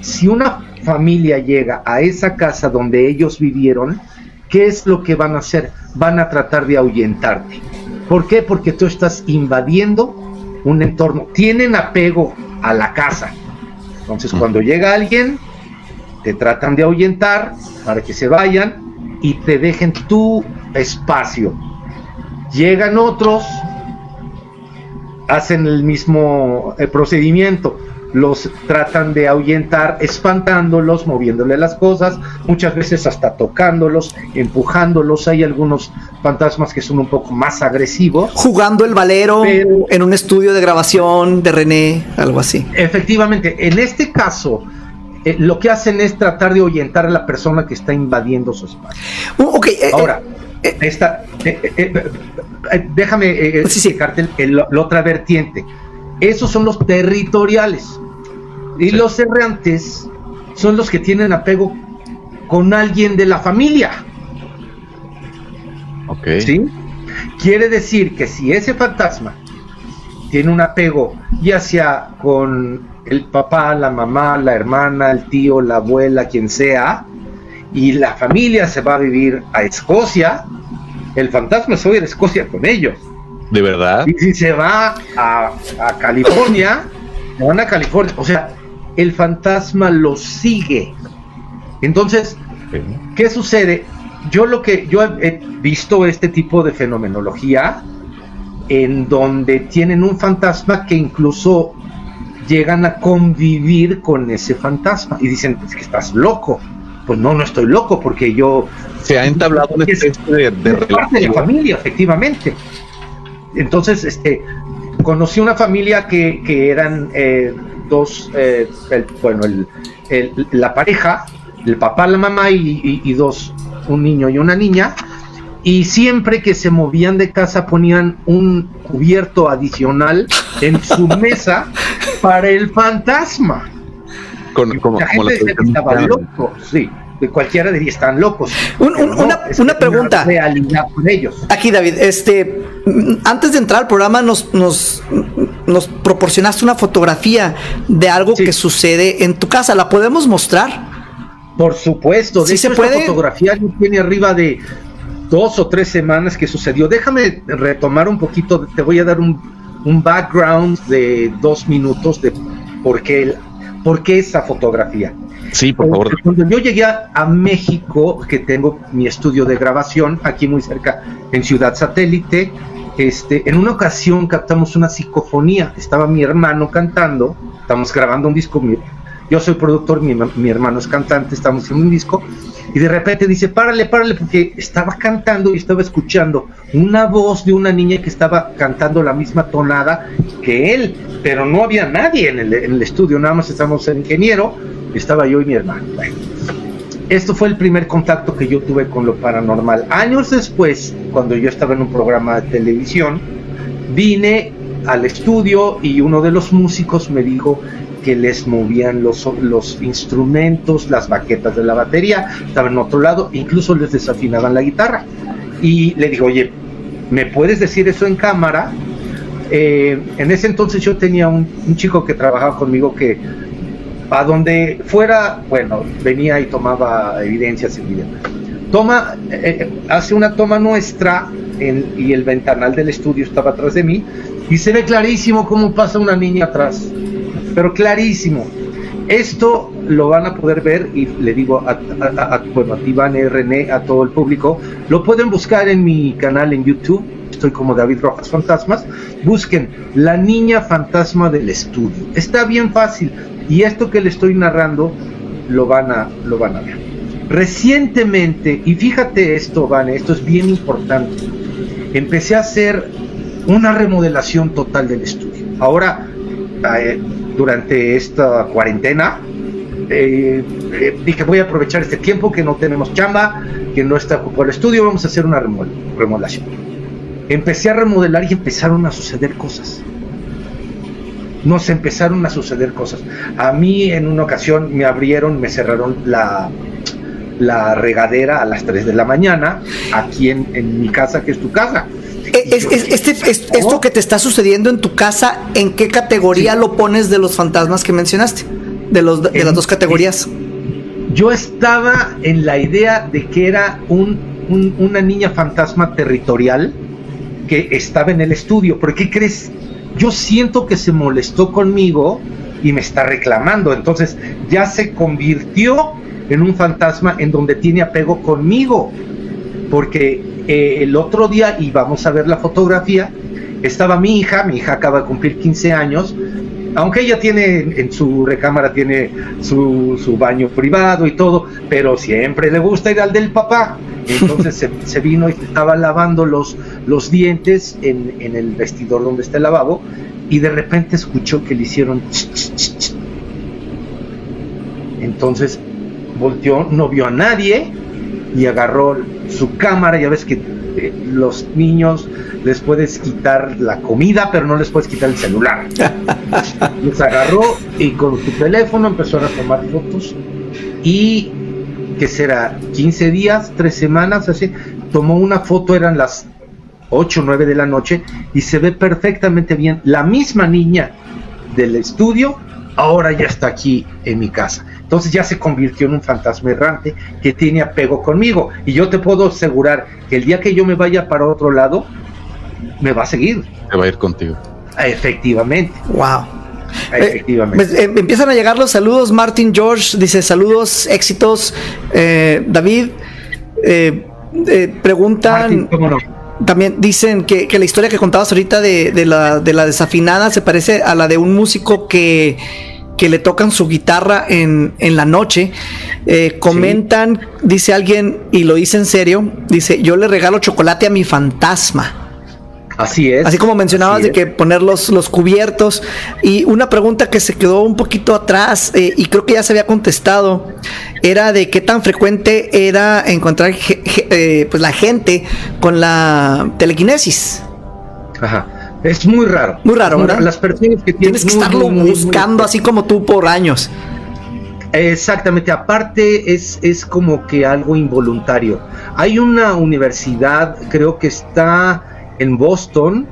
S1: Si una familia llega a esa casa donde ellos vivieron, ¿qué es lo que van a hacer? Van a tratar de ahuyentarte. ¿Por qué? Porque tú estás invadiendo un entorno. Tienen apego a la casa. Entonces, cuando llega alguien, te tratan de ahuyentar para que se vayan y te dejen tu espacio. Llegan otros, hacen el mismo eh, procedimiento. Los tratan de ahuyentar espantándolos, moviéndole las cosas, muchas veces hasta tocándolos, empujándolos. Hay algunos fantasmas que son un poco más agresivos.
S3: Jugando el valero en un estudio de grabación de René, algo así.
S1: Efectivamente, en este caso, eh, lo que hacen es tratar de ahuyentar a la persona que está invadiendo su espacio.
S3: Uh, eh,
S1: Ahora, esta, eh, déjame eh, explicarte la otra vertiente. Esos son los territoriales. Y los errantes son los que tienen apego con alguien de la familia.
S4: Ok.
S1: ¿Sí? Quiere decir que si ese fantasma tiene un apego, ya sea con el papá, la mamá, la hermana, el tío, la abuela, quien sea, y la familia se va a vivir a Escocia, el fantasma se va a ir a Escocia con ellos.
S4: ¿De verdad?
S1: Y si se va a, California, se van a California. O sea, el fantasma lo sigue. Entonces, ¿qué sucede? Yo lo que yo he visto este tipo de fenomenología en donde tienen un fantasma que incluso llegan a convivir con ese fantasma y dicen, es que estás loco. Pues no, no estoy loco porque yo
S4: se ha entablado una especie de,
S1: de, parte de la familia, efectivamente. Entonces, este, conocí una familia que, que eran eh, dos, eh, bueno, el, la pareja, el papá, la mamá y, dos, un niño y una niña, y siempre que se movían de casa ponían un cubierto adicional en su mesa para el fantasma.
S4: Con, como,
S1: la gente que estaba loco, sí cualquiera diría están locos.
S3: una, pregunta.
S1: ellos.
S3: Aquí, David, este, antes de entrar al programa nos, nos, nos proporcionaste una fotografía de algo que sucede en tu casa. ¿La podemos mostrar?
S1: Por supuesto.
S3: De se puede?
S1: fotografía tiene arriba de dos o tres semanas que sucedió. Déjame retomar un poquito, te voy a dar un, un background de dos minutos de por qué, por qué esa fotografía.
S4: Sí, por favor.
S1: Cuando yo llegué a, a México, que tengo mi estudio de grabación aquí muy cerca, en Ciudad Satélite, este, en una ocasión captamos una psicofonía. Estaba mi hermano cantando, estamos grabando un disco. mi- yo soy productor, mi, mi hermano es cantante, estamos haciendo un disco. Y de repente dice, párale, párale, porque estaba cantando y estaba escuchando una voz de una niña que estaba cantando la misma tonada que él, pero no había nadie en el, en el estudio, nada más estábamos el ingeniero, estaba yo y mi hermano. Bueno, esto fue el primer contacto que yo tuve con lo paranormal. Años después, cuando yo estaba en un programa de televisión, vine al estudio y uno de los músicos me dijo que les movían los, los instrumentos, las baquetas de la batería, estaban en otro lado, incluso les desafinaban la guitarra. Y le digo, oye, ¿me puedes decir eso en cámara? Eh, en ese entonces yo tenía un, chico que trabajaba conmigo que a donde fuera, bueno, venía y tomaba evidencias en video. Toma, eh, hace una toma nuestra en- y el ventanal del estudio estaba atrás de mí y se ve clarísimo cómo pasa una niña atrás, pero clarísimo. Esto lo van a poder ver y le digo a, a, a- bueno, a ti, Vane, René, a todo el público, lo pueden buscar en mi canal en YouTube, estoy como David Rojas Fantasmas, busquen La Niña Fantasma del Estudio. Está bien fácil y esto que le estoy narrando lo van a, lo van a ver. Recientemente, y fíjate esto, Vane, esto es bien importante, empecé a hacer una remodelación total del estudio. Ahora, eh, durante esta cuarentena, eh, eh, dije voy a aprovechar este tiempo que no tenemos chamba, que no está ocupado el estudio, vamos a hacer una remol- remodelación. Empecé a remodelar y empezaron a suceder cosas. Nos empezaron a suceder cosas. A mí en una ocasión me abrieron, me cerraron la, la regadera a las 3 de la mañana, aquí en, en mi casa, que es tu casa.
S3: Eh, es- es- este, es- esto que te está sucediendo en tu casa, ¿en qué categoría
S1: Sí.
S3: lo pones de los fantasmas que mencionaste? De, los, de
S1: En-
S3: las dos categorías.
S1: Yo estaba en la idea de que era un, un- una niña fantasma territorial que estaba en el estudio. ¿Por qué crees? Yo siento que se molestó conmigo y me está reclamando. Entonces ya se convirtió en un fantasma en donde tiene apego conmigo. Porque eh, el otro día, y vamos a ver la fotografía, estaba mi hija, mi hija acaba de cumplir 15 años, aunque ella tiene en, su recámara tiene su, su baño privado y todo, pero siempre le gusta ir al del papá. Entonces se, se vino y estaba lavando los, los dientes en, en el vestidor donde está el lavabo y de repente escuchó que le hicieron... ch, ch, ch, ch. Entonces volteó, no vio a nadie y agarró su cámara, ya ves que eh, los niños les puedes quitar la comida, pero no les puedes quitar el celular. los agarró y con su teléfono empezaron a tomar fotos y que será 15 días, 3 semanas, así, tomó una foto, eran las 8 o 9 de la noche y se ve perfectamente bien la misma niña del estudio, ahora ya está aquí en mi casa. Entonces ya se convirtió en un fantasma errante que tiene apego conmigo. Y yo te puedo asegurar que el día que yo me vaya para otro lado, me va a seguir.
S4: Se va a ir contigo.
S1: Efectivamente,
S3: Wow.
S1: efectivamente.
S3: Pues, eh, empiezan a llegar los saludos. Martin George dice saludos, éxitos. Eh, David eh, eh, preguntan.
S1: Martín, ¿cómo no?
S3: También dicen que, que la historia que contabas ahorita de, de la, de la desafinada se parece a la de un músico que, que le tocan su guitarra en, en la noche. Eh, comentan, dice alguien, y lo dice en serio, dice, yo le regalo chocolate a mi fantasma.
S1: Así es.
S3: Así como mencionabas
S1: así
S3: de que poner los, los cubiertos. Y una pregunta que se quedó un poquito atrás eh, y creo que ya se había contestado era de qué tan frecuente era encontrar eh, pues la gente con la telequinesis.
S1: Ajá. Es muy raro.
S3: Muy raro, ¿verdad?
S1: Las personas que tienen
S3: Tienes que
S1: muy,
S3: estarlo
S1: muy, muy, muy
S3: buscando así como tú por años.
S1: Exactamente, aparte es, es como que algo involuntario. Hay una universidad, creo que está en Boston,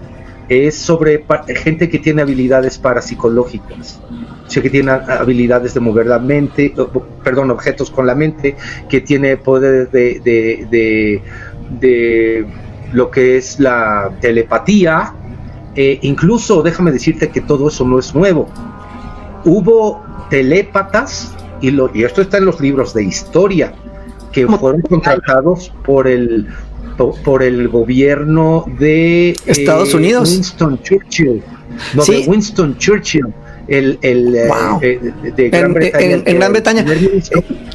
S1: es sobre gente que tiene habilidades parapsicológicas, o sea, que tiene habilidades de mover la mente, perdón, objetos con la mente, que tiene poder de, de, de, de lo que es la telepatía, eh, incluso déjame decirte que todo eso no es nuevo. Hubo telépatas, y, lo, y esto está en los libros de historia, que fueron contratados por el por el gobierno de
S3: Estados eh, Unidos.
S1: Winston Churchill. No, de Winston Churchill. El, el
S3: eh, de, Gran Bretaña. En, Gran Bretaña.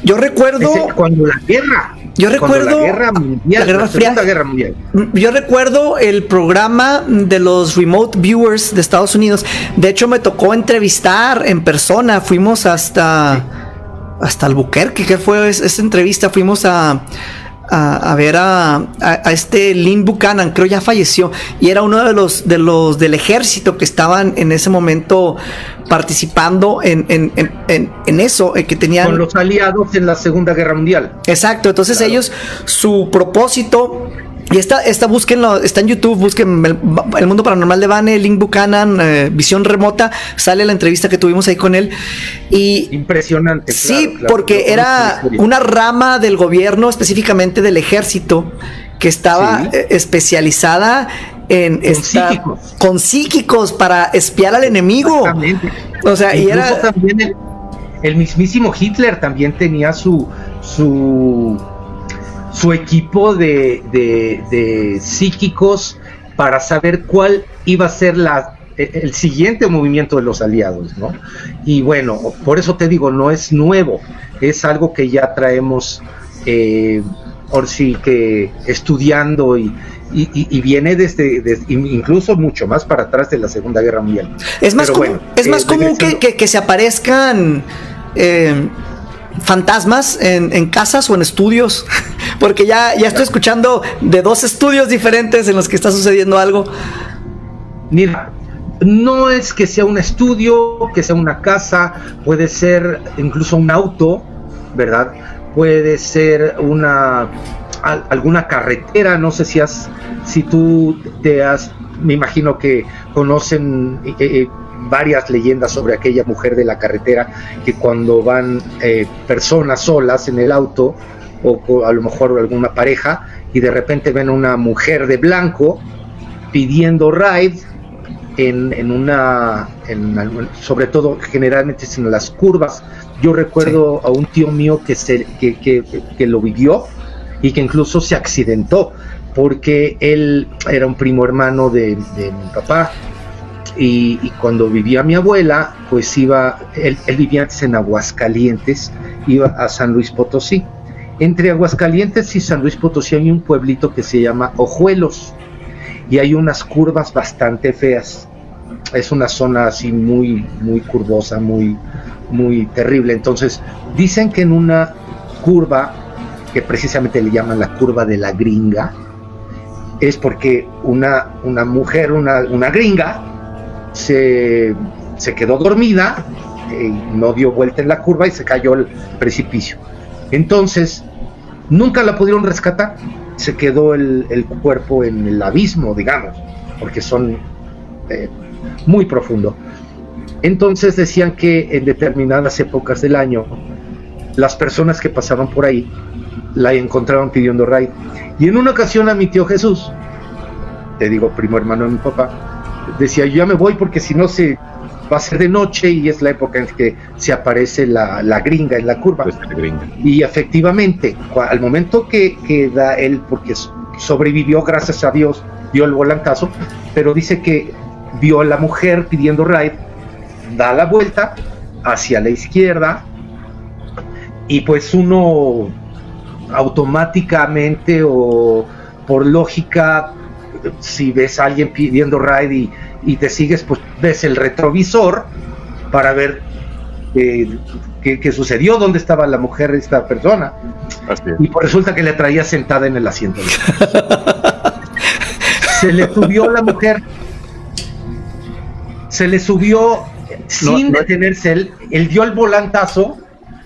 S3: Yo recuerdo.
S1: cuando la guerra.
S3: Yo recuerdo
S1: la guerra mundial,
S3: la, guerra Guerra Mundial. Yo recuerdo el programa de los remote viewers de Estados Unidos. De hecho, me tocó entrevistar en persona. Fuimos hasta hasta Albuquerque, que fue esa entrevista. Fuimos a a, ver a, este Lynn Buchanan, creo ya falleció, y era uno de los, de los del ejército que estaban en ese momento participando en, en, en, en eso, eh, que tenían...
S1: Con los aliados en la Segunda Guerra Mundial.
S3: Exacto, entonces ellos, su propósito y esta, esta búsquenlo, está en YouTube, busquen el, Mundo Paranormal de Bane, Link Buchanan, eh, Visión Remota, sale la entrevista que tuvimos ahí con él. Y
S1: Impresionante.
S3: Sí, porque era una rama del gobierno, específicamente del ejército, que estaba eh, especializada en
S1: con psíquicos.
S3: con psíquicos para espiar al enemigo.
S1: O sea, y era también el, el mismísimo Hitler también tenía su su su equipo de, psíquicos para saber cuál iba a ser la, el siguiente movimiento de los aliados, ¿no? Y bueno, por eso te digo, no es nuevo, es algo que ya traemos, eh, por sí que estudiando y, viene desde, incluso mucho más para atrás de la Segunda Guerra Mundial.
S3: Es más, común, es más eh, común que, se aparezcan eh, fantasmas en, casas o en estudios, porque ya, ya estoy escuchando de dos estudios diferentes en los que está sucediendo algo.
S1: Mira, no es que sea un estudio, que sea una casa, puede ser incluso un auto, ¿verdad? Puede ser una alguna carretera, no sé si has, si tú te has, me imagino que conocen eh, eh, varias leyendas sobre aquella mujer de la carretera que cuando van eh, personas solas en el auto o a lo mejor alguna pareja y de repente ven una mujer de blanco pidiendo ride en, una sobre todo generalmente en las curvas. Yo recuerdo a un tío mío que, se, que, lo vivió y que incluso se accidentó porque él era un primo hermano de, de mi papá y, cuando vivía mi abuela, pues iba, él, vivía antes en Aguascalientes, iba a San Luis Potosí. Entre Aguascalientes y San Luis Potosí hay un pueblito que se llama Ojuelos y hay unas curvas bastante feas. Es una zona así muy, muy curvosa, muy, muy terrible. Entonces, dicen que en una curva, que precisamente le llaman la curva de la gringa, es porque una, una mujer, una, una gringa, se, quedó dormida, eh, no dio vuelta en la curva y se cayó al precipicio. Entonces, nunca la pudieron rescatar, se quedó el, cuerpo en el abismo, digamos, porque son eh, muy profundo. Entonces decían que en determinadas épocas del año, las personas que pasaban por ahí la encontraron pidiendo raid. Y en una ocasión a mi tío Jesús, te digo primo hermano de mi papá, decía yo ya me voy porque si no se va a ser de noche y es la época en que se aparece la, gringa en la curva. Pues, y efectivamente, al momento que, da él, porque sobrevivió gracias a Dios, dio el volantazo, pero dice que vio a la mujer pidiendo ride, da la vuelta hacia la izquierda y pues uno automáticamente o por lógica si ves a alguien pidiendo ride y, te sigues, pues ves el retrovisor para ver eh, qué, sucedió, dónde estaba la mujer de esta persona. Y pues resulta que le traía sentada en el asiento. se le subió la mujer, se le subió sin detenerse, él, él dio el volantazo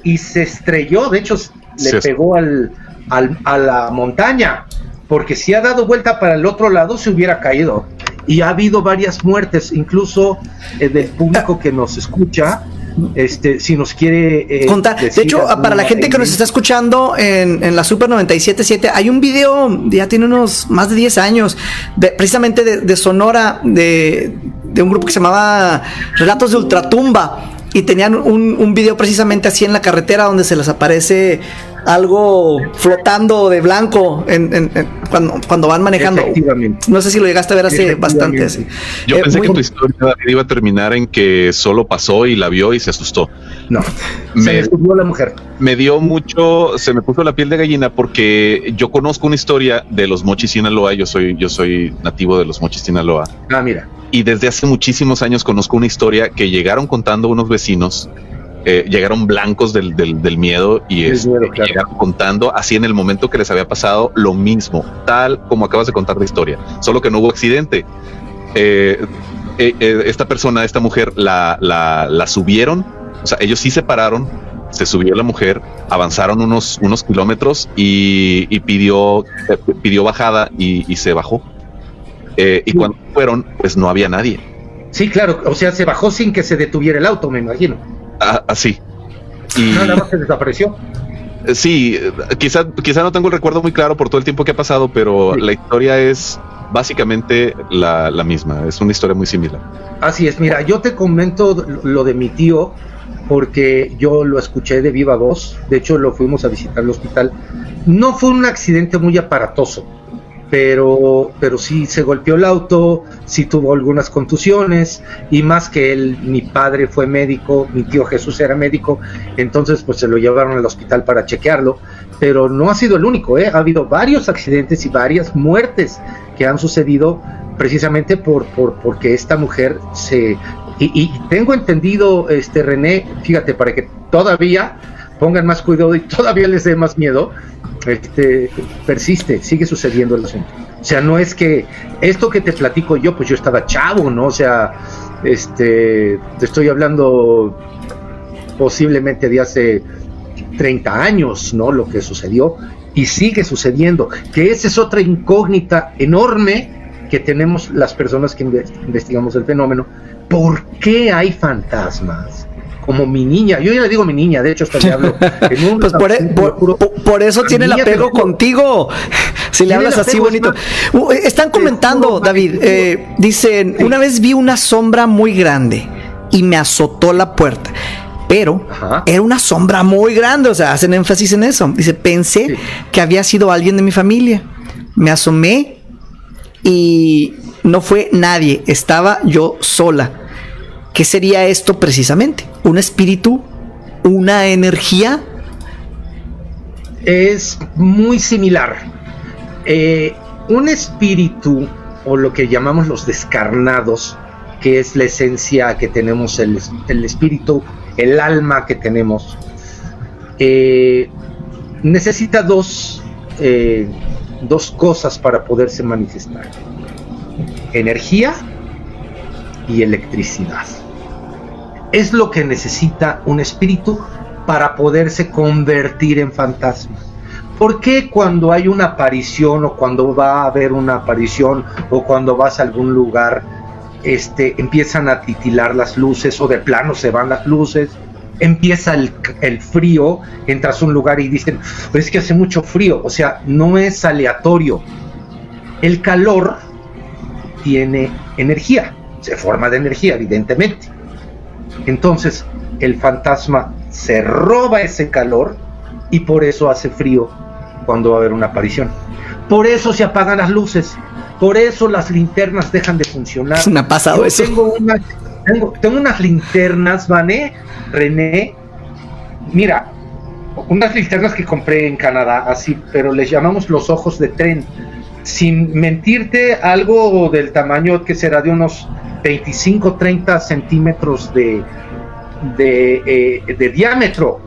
S1: y se estrelló, de hecho le pegó al, a la montaña porque si ha dado vuelta para el otro lado se hubiera caído. Y ha habido varias muertes, incluso eh, del público que nos escucha, este, si nos quiere
S3: eh, contar. De hecho, para la gente que nos está escuchando en, la Super 97.7, hay un video, ya tiene unos más de 10 años, precisamente de, Sonora, de, de un grupo que se llamaba Relatos de Ultratumba y tenían un, un, video precisamente así en la carretera donde se les aparece algo flotando de blanco en, cuando, cuando, van manejando. No sé si lo llegaste a ver hace bastante.
S4: Yo eh, pensé que tu historia iba a terminar en que solo pasó y la vio y se asustó.
S1: No,
S4: me, se la mujer. Me dio mucho, se me puso la piel de gallina porque yo conozco una historia de los Mochis Sinaloa. Yo soy, yo soy nativo de los Mochis Sinaloa.
S1: Ah, mira.
S4: Y desde hace muchísimos años conozco una historia que llegaron contando unos vecinos eh, llegaron blancos del, del, miedo y es, llegaron contando así en el momento que les había pasado lo mismo, tal como acabas de contar la historia, solo que no hubo accidente. Eh, eh, esta persona, esta mujer, la, la, la, subieron, o sea, ellos sí se pararon, se subió la mujer, avanzaron unos, unos kilómetros y, y pidió, pidió bajada y, y se bajó. y cuando fueron, pues no había nadie.
S1: Sí, claro, o sea, se bajó sin que se detuviera el auto, me imagino
S4: así.
S1: Y, Nada más se desapareció.
S4: Eh, sí, quizá, quizá no tengo el recuerdo muy claro por todo el tiempo que ha pasado, pero la historia es básicamente la, misma, es una historia muy similar.
S1: Así es, mira, yo te comento lo de mi tío, porque yo lo escuché de viva voz, de hecho lo fuimos a visitar al hospital. No fue un accidente muy aparatoso, pero, pero sí se golpeó el auto, sí tuvo algunas contusiones y más que él, mi padre fue médico, mi tío Jesús era médico, entonces pues se lo llevaron al hospital para chequearlo, pero no ha sido el único, ¿eh? ha habido varios accidentes y varias muertes que han sucedido precisamente por, por porque esta mujer se y, y, tengo entendido este René, fíjate para que todavía pongan más cuidado y todavía les dé más miedo este, persiste, sigue sucediendo el asunto. O sea, no es que esto que te platico yo, pues yo estaba chavo, ¿no? O sea, este, te estoy hablando posiblemente de hace 30 años, ¿no? Lo que sucedió y sigue sucediendo, que esa es otra incógnita enorme que tenemos las personas que investigamos el fenómeno. ¿Por qué hay fantasmas? Como mi niña. Yo ya le digo mi niña, de hecho, hasta le hablo.
S3: pues por, e- eso tiene el apego contigo. si le hablas así bonito. Uh, están comentando, David, eh, dicen, una vez vi una sombra muy grande y me azotó la puerta. Pero era una sombra muy grande, o sea, hacen énfasis en eso. Dice, pensé que había sido alguien de mi familia. Me asomé y no fue nadie, estaba yo sola ¿Qué sería esto precisamente? ¿Un espíritu? ¿Una energía?
S1: Es muy similar. Eh, un espíritu, o lo que llamamos los descarnados, que es la esencia que tenemos, el, espíritu, el alma que tenemos, eh, necesita dos, eh, dos cosas para poderse manifestar. Energía y electricidad es lo que necesita un espíritu para poderse convertir en fantasma. ¿Por qué cuando hay una aparición o cuando va a haber una aparición o cuando vas a algún lugar este, empiezan a titilar las luces o de plano se van las luces? Empieza el, frío, entras a un lugar y dicen, es que hace mucho frío, o sea, no es aleatorio. El calor tiene energía, se forma de energía, evidentemente. Entonces el fantasma se roba ese calor y por eso hace frío cuando va a haber una aparición. Por eso se apagan las luces, por eso las linternas dejan de funcionar.
S3: Me ha pasado eso.
S1: Tengo, tengo, unas linternas, ¿vale? René, mira, unas linternas que compré en Canadá, así, pero les llamamos los ojos de tren. Sin mentirte, algo del tamaño que será de unos 25, 30 centímetros de, eh, de, diámetro,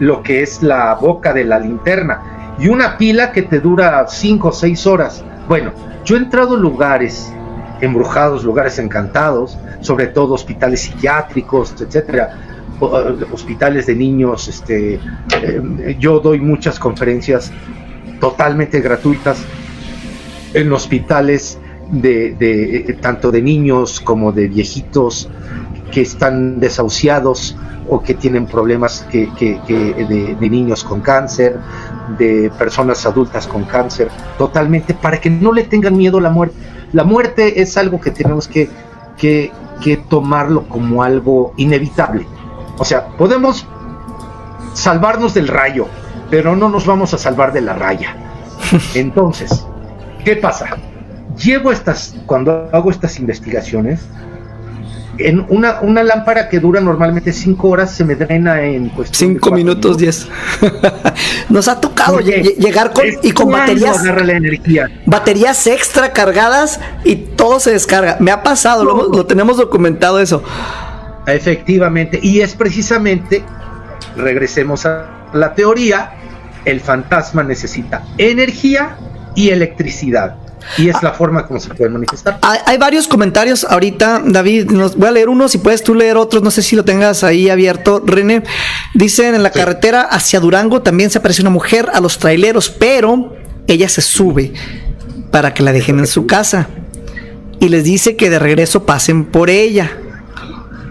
S1: lo que es la boca de la linterna, y una pila que te dura 5 o 6 horas. Bueno, yo he entrado a lugares embrujados, lugares encantados, sobre todo hospitales psiquiátricos, etcétera, eh, hospitales de niños. Este, eh, yo doy muchas conferencias totalmente gratuitas en hospitales de, tanto de niños como de viejitos que están desahuciados o que tienen problemas que, que- que de, de niños con cáncer, de personas adultas con cáncer, totalmente, para que no le tengan miedo a la muerte. La muerte es algo que tenemos que, que, que tomarlo como algo inevitable. O sea, podemos salvarnos del rayo, pero no nos vamos a salvar de la raya. Entonces, ¿qué pasa? Llego a estas, cuando hago estas investigaciones, en una, una lámpara que dura normalmente cinco horas se me drena en cuestión de
S3: Cinco
S1: cuatro
S3: minutos, diez. Nos ha tocado llegar con, y con baterías,
S1: agarra la energía.
S3: baterías extra cargadas y todo se descarga. Me ha pasado, lo tenemos documentado eso.
S1: Efectivamente, y es precisamente, regresemos a la teoría, el fantasma necesita energía y electricidad. Y es la forma como se puede manifestar.
S3: Hay, hay varios comentarios ahorita, David. Nos, voy a leer unos y puedes tú leer otros. No sé si lo tengas ahí abierto, René. Dicen en la
S4: Sí.
S3: carretera hacia Durango también se aparece una mujer a los traileros, pero ella se sube para que la dejen en su casa y les dice que de regreso pasen por ella.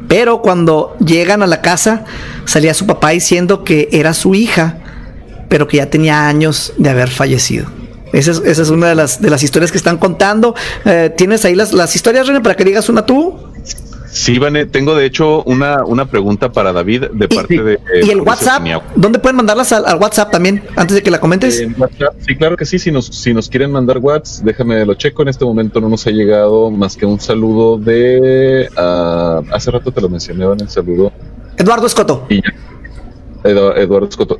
S3: Pero cuando llegan a la casa, salía su papá diciendo que era su hija, pero que ya tenía años de haber fallecido. Esa es, esa es una de las, de las historias que están contando. Eh, ¿Tienes ahí las, las historias, René, para que digas una tú?
S4: Sí, Vane, tengo de hecho una, una pregunta para David de
S3: Y,
S4: parte de... eh,
S3: y el WhatsApp. ¿dónde pueden mandarlas al, al WhatsApp también? Antes de que la comentes.
S4: En WhatsApp, sí, claro que sí. Si nos, si nos quieren mandar WhatsApp, déjame lo checo. En este momento no nos ha llegado más que un saludo de. ah, hace rato te lo mencioné, en el saludo.
S3: Eduardo Escoto.
S4: Y Eduardo Escoto.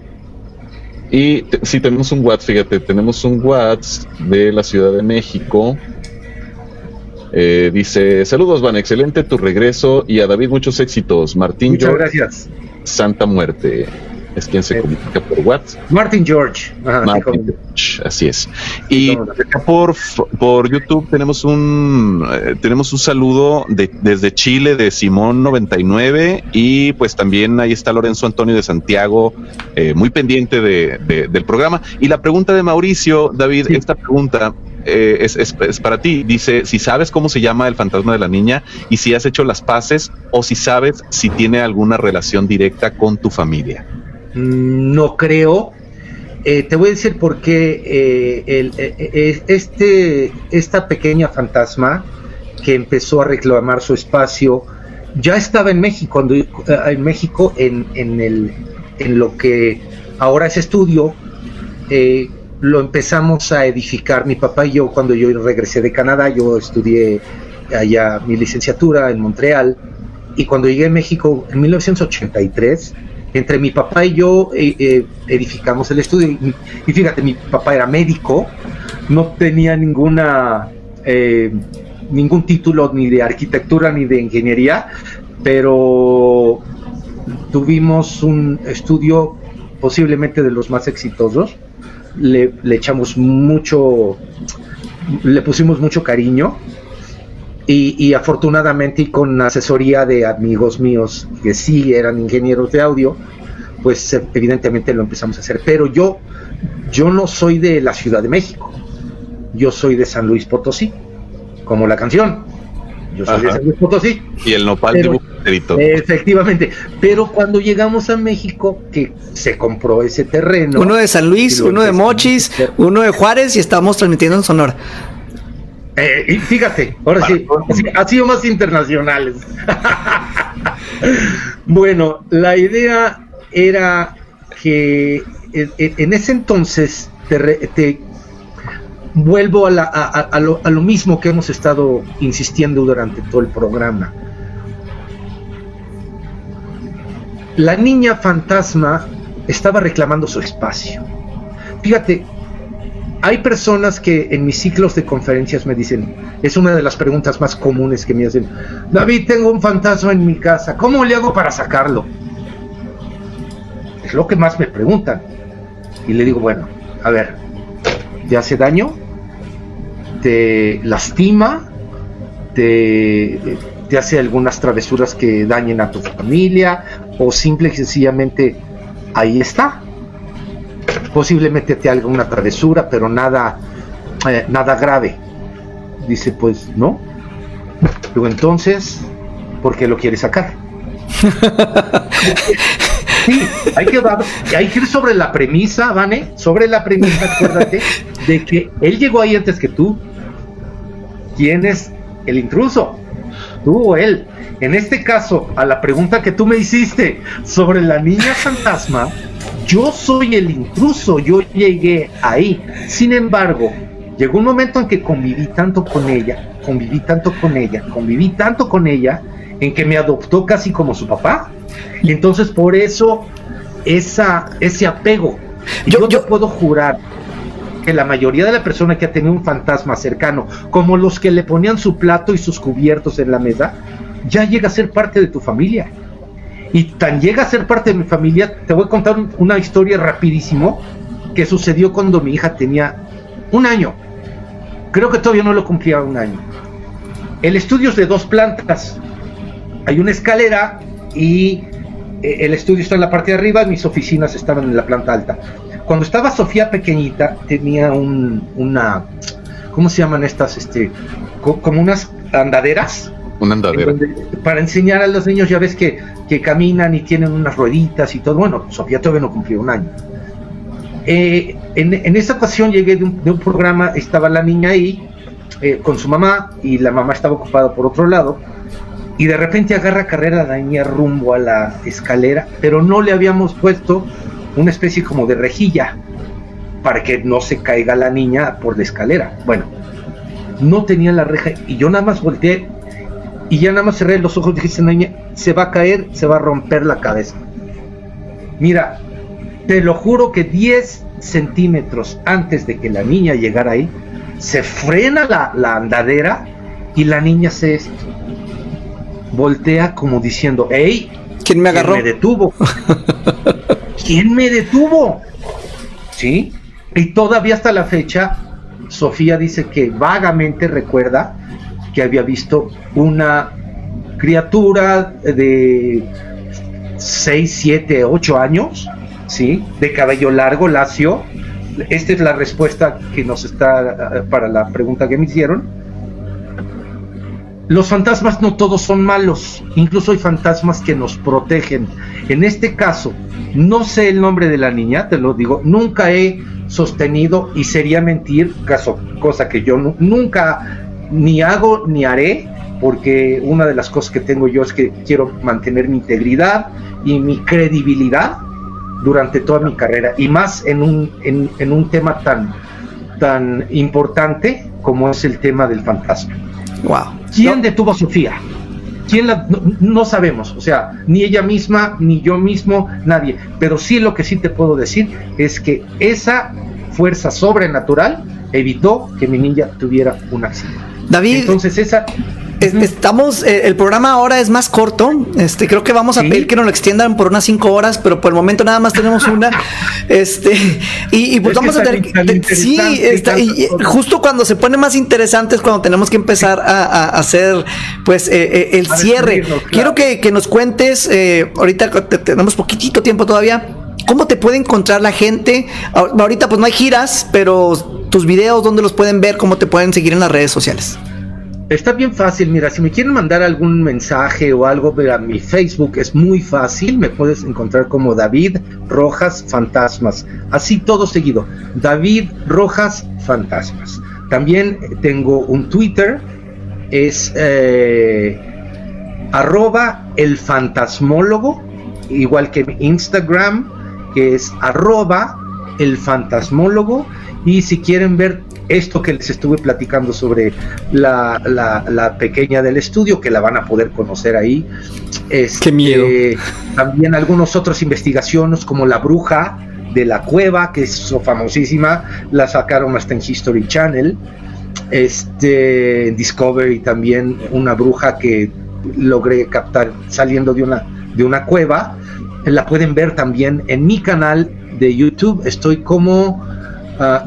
S4: Y sí, tenemos un WhatsApp, fíjate, tenemos un WhatsApp de la Ciudad de México. Eh, dice: Saludos, Van, excelente tu regreso y a David muchos éxitos. Martín
S1: Muchas
S4: George,
S1: gracias.
S4: Santa Muerte. Es quien se
S1: Eh.
S4: comunica por WhatsApp.
S1: Martin George. Ajá,
S4: Martin George, así es. Y por, por YouTube tenemos un eh, tenemos un saludo de, desde Chile de Simón 99 y pues también ahí está Lorenzo Antonio de Santiago eh, muy pendiente de, de- del programa. Y la pregunta de Mauricio, David,
S1: Sí.
S4: esta pregunta eh, es, es- es para ti. Dice si sabes cómo se llama el fantasma de la niña y si has hecho las paces o si sabes si tiene alguna relación directa con tu familia.
S1: No creo. Eh, te voy a decir por qué eh, eh, este, esta pequeña fantasma que empezó a reclamar su espacio ya estaba en México, en México en, en, el, en lo que ahora es estudio. lo empezamos a edificar mi papá y yo cuando yo regresé de Canadá, yo estudié allá mi licenciatura en Montreal y cuando llegué a México en 1983, entre mi papá y yo eh, eh, edificamos el estudio y, fíjate, mi papá era médico, no tenía ninguna eh, ningún título ni de arquitectura ni de ingeniería, pero tuvimos un estudio posiblemente de los más exitosos. Le echamos mucho, le pusimos mucho cariño y, y afortunadamente y con asesoría de amigos míos que sí eran ingenieros de audio, pues evidentemente lo empezamos a hacer. Pero yo, yo no soy de la Ciudad de México, yo soy de San Luis Potosí, como la canción. Yo soy de. San Luis Potosí.
S4: Y el nopal
S1: Pero-
S4: de.
S1: Efectivamente, pero cuando llegamos a México, que se compró ese terreno.
S3: Uno de San Luis, uno de Mochis, uno de Juárez y estamos transmitiendo en Sonora.
S1: Eh, y fíjate, ahora sí, ha sido más internacionales. bueno, la idea era que en, en ese entonces te, re- te vuelvo a, la- a lo, a lo mismo que hemos estado insistiendo durante todo el programa. La niña fantasma estaba reclamando su espacio. Fíjate, hay personas que en mis ciclos de conferencias me dicen, es una de las preguntas más comunes que me hacen, David, tengo un fantasma en mi casa, ¿cómo le hago para sacarlo? Es lo que más me preguntan. Y le digo, bueno, a ver, ¿te hace daño? ¿Te lastima? ¿Te, te hace algunas travesuras que dañen a tu familia? ¿O simple y sencillamente ahí está? Posiblemente te haga una travesura, pero nada, eh, nada grave. Dice, pues no. Luego entonces, porque lo quiere sacar. Sí, hay que, hay que ir sobre la premisa, Vane, sobre la premisa, acuérdate, de que él llegó ahí antes que tú. ¿Quién es el intruso? Tú o él. En este caso, a la pregunta que tú me hiciste sobre la niña fantasma, yo soy el intruso, yo llegué ahí. Sin embargo, llegó un momento en que conviví tanto con ella, conviví tanto con ella, conviví tanto con ella, en que me adoptó casi como su papá. Y entonces por eso esa, ese apego. yo, yo, puedo jurar que la mayoría de la persona que ha tenido un fantasma cercano, como los que le ponían su plato y sus cubiertos en la mesa, ya llega a ser parte de tu familia. Y tan llega a ser parte de mi familia, te voy a contar una historia rapidísimo que sucedió cuando mi hija tenía un año. Creo que todavía no lo cumplía un año. El estudio es de dos plantas. Hay una escalera y eh, el estudio está en la parte de arriba, mis oficinas estaban en la planta alta. Cuando estaba Sofía pequeñita, tenía un, una, ¿cómo se llaman estas? Este, como unas andaderas.
S4: Una andadera.
S1: para enseñar a los niños, ya ves que, que, caminan y tienen unas rueditas y todo. Bueno, Sofía todavía no cumplió un año. Eh, en, en, esa ocasión llegué de un, programa, estaba la niña ahí eh, con su mamá y la mamá estaba ocupada por otro lado y de repente agarra carrera la niña rumbo a la escalera, pero no le habíamos puesto una especie como de rejilla para que no se caiga la niña por la escalera. Bueno, no tenía la reja y yo nada más volteé y ya nada más cerré los ojos y dije, niña, se va a caer, se va a romper la cabeza. Mira, te lo juro que 10 centímetros antes de que la niña llegara ahí, se frena la, la andadera y la niña se voltea como diciendo, hey,
S3: ¿quién me agarró?
S1: ¿Quién me detuvo? ¿Quién me detuvo? ¿Sí? Y todavía hasta la fecha, Sofía dice que vagamente recuerda que había visto una criatura de 6, 7, 8 años, ¿sí? De cabello largo, lacio. Esta es la respuesta que nos está eh, para la pregunta que me hicieron los fantasmas no todos son malos, incluso hay fantasmas que nos protegen. En este caso, no sé el nombre de la niña, te lo digo, nunca he sostenido y sería mentir, caso, cosa que yo nunca ni hago ni haré, porque una de las cosas que tengo yo es que quiero mantener mi integridad y mi credibilidad durante toda mi carrera, y más en un, en, un tema tan, tan importante como es el tema del fantasma.
S3: Wow.
S1: ¿Quién detuvo a Sofía? ¿Quién la, no, sabemos, o sea, ni ella misma, ni yo mismo, nadie. Pero sí lo que sí te puedo decir es que esa fuerza sobrenatural evitó que mi niña tuviera un accidente.
S3: David.
S1: Entonces esa
S3: estamos, eh, el programa ahora es más corto. Este, creo que vamos a pedir que nos lo extiendan por unas cinco horas, pero por el momento nada más tenemos una. este, y, pues vamos a tener que. Sí, está, y, justo cuando se pone más interesante es cuando tenemos que empezar a, hacer, pues, eh, eh, el cierre. Quiero que, que, nos cuentes, ahorita tenemos poquitito tiempo todavía. ¿Cómo te puede encontrar la gente? Ahorita pues no hay giras, pero tus videos, ¿dónde los pueden ver? ¿Cómo te pueden seguir en las redes sociales?
S1: Está bien fácil, mira, si me quieren mandar algún mensaje o algo a mi Facebook es muy fácil, me puedes encontrar como David Rojas Fantasmas, así todo seguido, David Rojas Fantasmas. También tengo un Twitter, es eh, el fantasmólogo, igual que mi Instagram, que es arroba el y si quieren ver esto que les estuve platicando sobre la, la, pequeña del estudio, que la van a poder conocer ahí.
S3: Este, Qué miedo.
S1: También algunas otras investigaciones como la bruja de la cueva, que es famosísima, la sacaron hasta en History Channel. Este Discovery también una bruja que logré captar saliendo de una de una cueva. La pueden ver también en mi canal de YouTube. Estoy como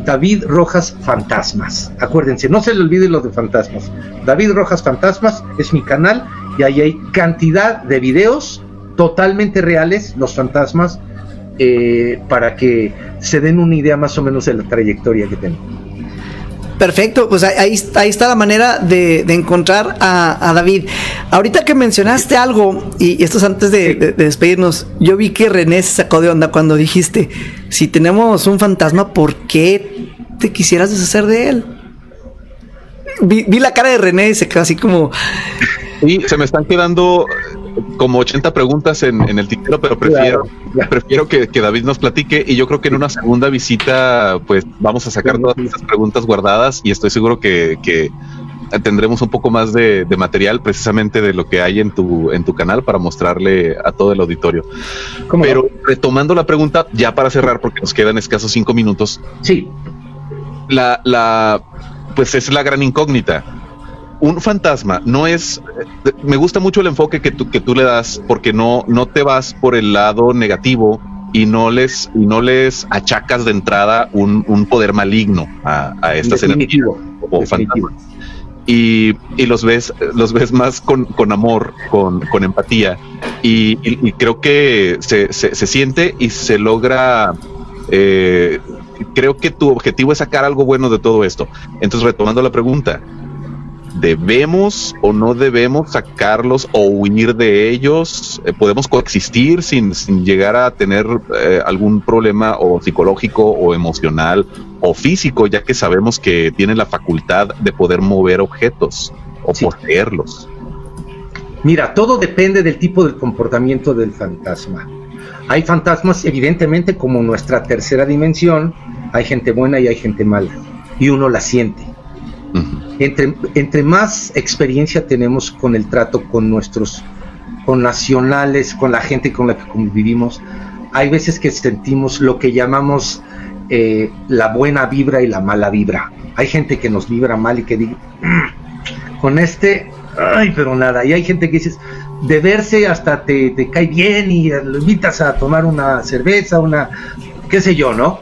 S1: David Rojas Fantasmas. Acuérdense, no se le olvide lo de fantasmas. David Rojas Fantasmas es mi canal y ahí hay cantidad de videos totalmente reales, los fantasmas, eh, para que se den una idea más o menos de la trayectoria que tengo.
S3: Perfecto, pues ahí, ahí está la manera de, encontrar a, David. Ahorita que mencionaste algo, y, esto es antes de, despedirnos, yo vi que René se sacó de onda cuando dijiste, si tenemos un fantasma, ¿por qué te quisieras deshacer de él? Vi, vi la cara de René y se quedó así como...
S4: Sí, se me están quedando como 80 preguntas en, el tintero, pero prefiero, prefiero que, David nos platique y yo creo que en una segunda visita pues vamos a sacar todas esas preguntas guardadas y estoy seguro que, tendremos un poco más de, material precisamente de lo que hay en tu, en tu canal para mostrarle a todo el auditorio. Pero retomando la pregunta, ya para cerrar, porque nos quedan escasos cinco minutos.
S1: Sí.
S4: La, la, pues es la gran incógnita un fantasma no es. Me gusta mucho el enfoque que tú, que tú le das porque no, no te vas por el lado negativo y no les, y no les achacas de entrada un, un poder maligno a, a estas energías o fantasmas. Y, y, los ves, los ves más con, con amor, con, con empatía. Y, y, creo que se, se, se, siente y se logra. Eh, creo que tu objetivo es sacar algo bueno de todo esto. Entonces, retomando la pregunta, ¿Debemos o no debemos sacarlos o huir de ellos? Eh, ¿Podemos coexistir sin, llegar a tener eh, algún problema o psicológico o emocional o físico, ya que sabemos que tienen la facultad de poder mover objetos o poseerlos?
S1: Mira, todo depende del tipo de comportamiento del fantasma. Hay fantasmas, evidentemente, como nuestra tercera dimensión, hay gente buena y hay gente mala, y uno la siente entre, entre más experiencia tenemos con el trato con nuestros con nacionales, con la gente con la que convivimos, hay veces que sentimos lo que llamamos eh, la buena vibra y la mala vibra. Hay gente que nos vibra mal y que dice, mm, con este, ay, pero nada. Y hay gente que dices, de verse hasta te, te, cae bien y lo invitas a tomar una cerveza, una, qué sé yo, ¿no?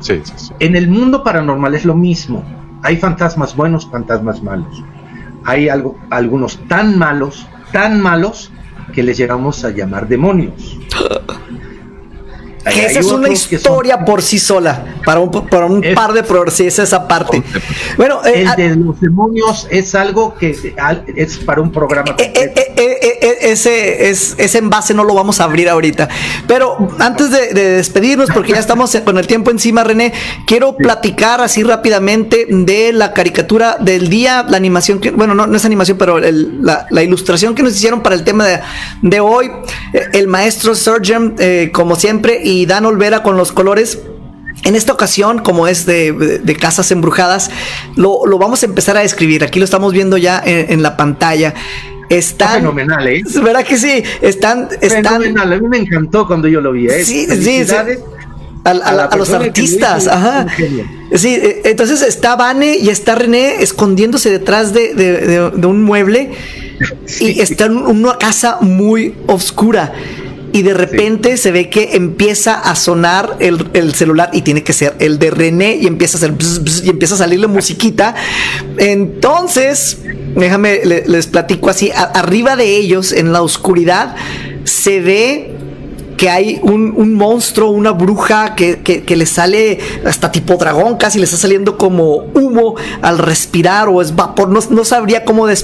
S4: Sí, sí, sí.
S1: En el mundo paranormal es lo mismo. Hay fantasmas buenos, fantasmas malos. Hay algo, algunos tan malos, tan malos, que les llegamos a llamar demonios.
S3: esa es una historia por sí sola, para un, para un par de progresos, es esa parte.
S1: Bueno, eh, el de los demonios es algo que es para un programa.
S3: Eh, eh, ese, es, ese envase no lo vamos a abrir ahorita. Pero antes de, despedirnos, porque ya estamos con el tiempo encima, René, quiero platicar así rápidamente de la caricatura del día, la animación que, bueno, no, es animación, pero la, ilustración que nos hicieron para el tema de, de hoy. El maestro Surgeon, como siempre, y Dan Olvera con los colores. En esta ocasión, como es de, casas embrujadas, lo, vamos a empezar a escribir. Aquí lo estamos viendo ya en, la pantalla. Están,
S1: fenomenal, ¿eh?
S3: ¿Verdad que sí? Están, están.
S1: Fenomenal. A mí me encantó cuando yo lo vi, ¿eh?
S3: Sí, sí, A, los artistas, ajá. Sí, eh, entonces está Vane y está René escondiéndose detrás de, un mueble y está en una casa muy oscura y de repente se ve que empieza a sonar el, celular y tiene que ser el de René y empieza a hacer y empieza a salirle musiquita. Entonces, déjame les platico así, arriba de ellos en la oscuridad se ve que hay un, monstruo, una bruja que, que, le sale hasta tipo dragón, casi le está saliendo como humo al respirar o es vapor, no, sabría cómo eh,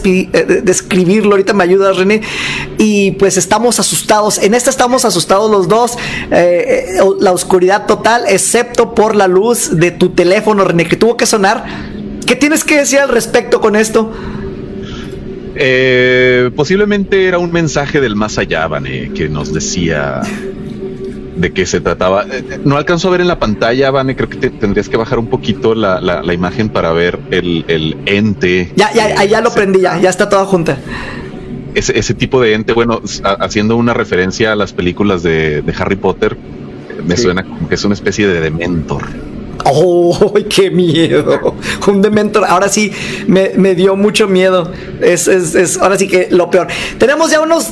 S3: describirlo, ahorita me ayuda René, y pues estamos asustados, en esta estamos asustados los dos, eh, eh, la oscuridad total, excepto por la luz de tu teléfono, René, que tuvo que sonar. ¿Qué tienes que decir al respecto con esto?
S4: Eh, posiblemente era un mensaje del más allá, Vane, que nos decía de qué se trataba. Eh, eh, no alcanzó a ver en la pantalla, Vane, creo que tendrías que bajar un poquito la, la, imagen para ver el, el ente.
S3: Ya, ya, ya lo prendí, ya, ya está toda junta.
S4: Ese, ese tipo de ente, bueno, haciendo una referencia a las películas de, de Harry Potter, me suena como que es una especie de dementor.
S3: ¡Oh, qué miedo! Un Dementor, ahora sí me, dio mucho miedo. Es, es, ahora sí que lo peor. Tenemos ya unos.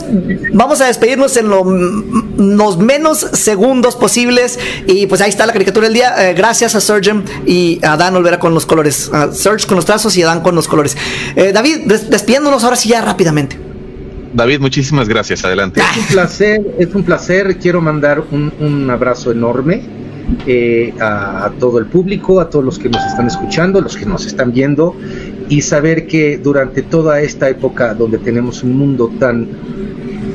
S3: Vamos a despedirnos en los menos segundos posibles. Y pues ahí está la caricatura del día. Eh, gracias a Surgeon y a Dan Olvera con los colores. A Surge con los trazos y a Dan con los colores. Eh, David, despidiéndonos ahora sí ya rápidamente.
S4: David, muchísimas gracias. Adelante.
S1: Es un placer, es un placer. Quiero mandar un, un abrazo enorme eh, a, a todo el público, a todos los que nos están escuchando, los que nos están viendo, y saber que durante toda esta época donde tenemos un mundo tan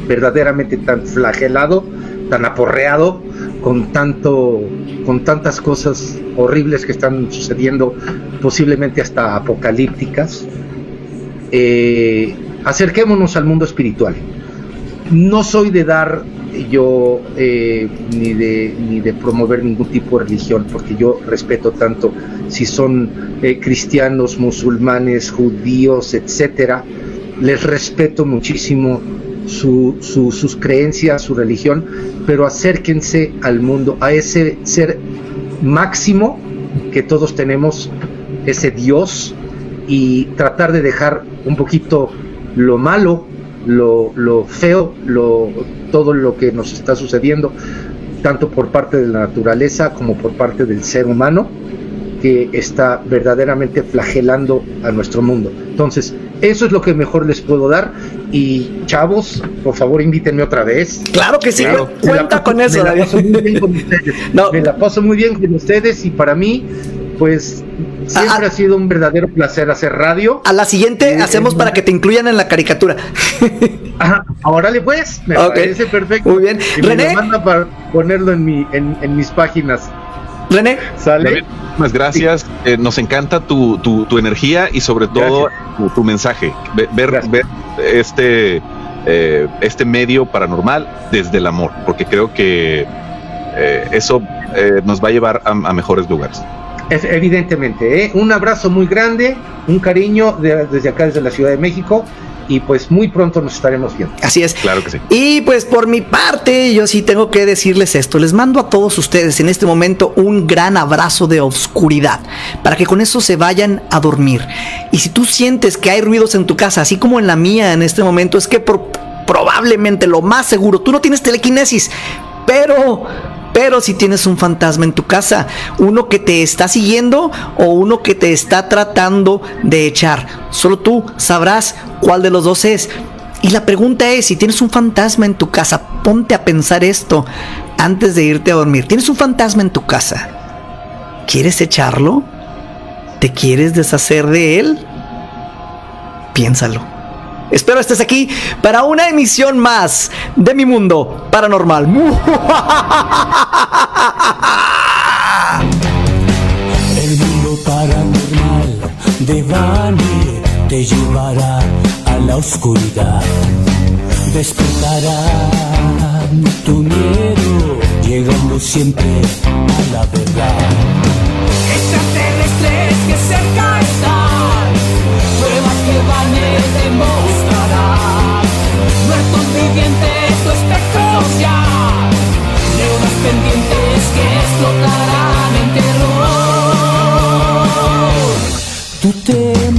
S1: verdaderamente tan flagelado, tan aporreado, con tanto, con tantas cosas horribles que están sucediendo, posiblemente hasta apocalípticas, eh, acerquémonos al mundo espiritual. No soy de dar yo eh, ni, de, ni de promover ningún tipo de religión, porque yo respeto tanto si son eh, cristianos, musulmanes, judíos, etcétera, les respeto muchísimo su, su, sus creencias, su religión, pero acérquense al mundo, a ese ser máximo que todos tenemos, ese Dios, y tratar de dejar un poquito lo malo, lo, lo feo, lo, todo lo que nos está sucediendo, tanto por parte de la naturaleza como por parte del ser humano, que está verdaderamente flagelando a nuestro mundo. Entonces, eso es lo que mejor les puedo dar. Y chavos, por favor, invítenme otra vez.
S3: Claro que sí,
S1: Claro.
S3: cu- cuenta con eso,
S1: Me la paso muy bien con ustedes.
S3: No.
S1: Me la paso muy bien con ustedes y para mí, pues, siempre
S3: Ah,
S1: ha sido un verdadero placer hacer radio.
S3: A la siguiente
S1: Sí,
S3: hacemos
S1: es-
S3: para que te incluyan en la caricatura.
S1: Ajá, órale pues, me
S3: Ok.
S1: parece perfecto.
S3: Muy bien.
S1: Y me
S3: René.
S1: manda para ponerlo en, mi, en, en mis páginas.
S3: René,
S1: ¿Sale?
S4: Muchísimas gracias. Eh, nos encanta tu, tu, tu energía y sobre todo tu, tu mensaje. Ve- Ver, este, eh, este medio paranormal desde el amor, porque creo que eh, eso eh, nos va a llevar a, a mejores lugares.
S1: Es- evidentemente, ¿eh? un abrazo muy grande, un cariño de- desde acá, desde la Ciudad de México, y pues muy pronto nos estaremos viendo.
S3: así es.
S4: Claro que sí.
S3: Y pues por mi parte, yo sí tengo que decirles esto. Les mando a todos ustedes en este momento un gran abrazo de oscuridad para que con eso se vayan a dormir. Y si tú sientes que hay ruidos en tu casa, así como en la mía en este momento, es que por- probablemente lo más seguro, tú no tienes telequinesis, pero... Pero si tienes un fantasma en tu casa, uno que te está siguiendo o uno que te está tratando de echar, solo tú sabrás cuál de los dos es. Y la pregunta es, si tienes un fantasma en tu casa, ponte a pensar esto antes de irte a dormir. Tienes un fantasma en tu casa. ¿Quieres echarlo? ¿Te quieres deshacer de él? Piénsalo. Espero estés aquí para una emisión más de mi mundo paranormal.
S2: El mundo paranormal de Bani te llevará a la oscuridad. Despertará tu miedo, llegando siempre a la verdad. Extraterrestres que cerca están, pruebas que Bani te mostrará. Vivientes, tu espectro ya, neuronas pendientes que explotarán en terror. Tú te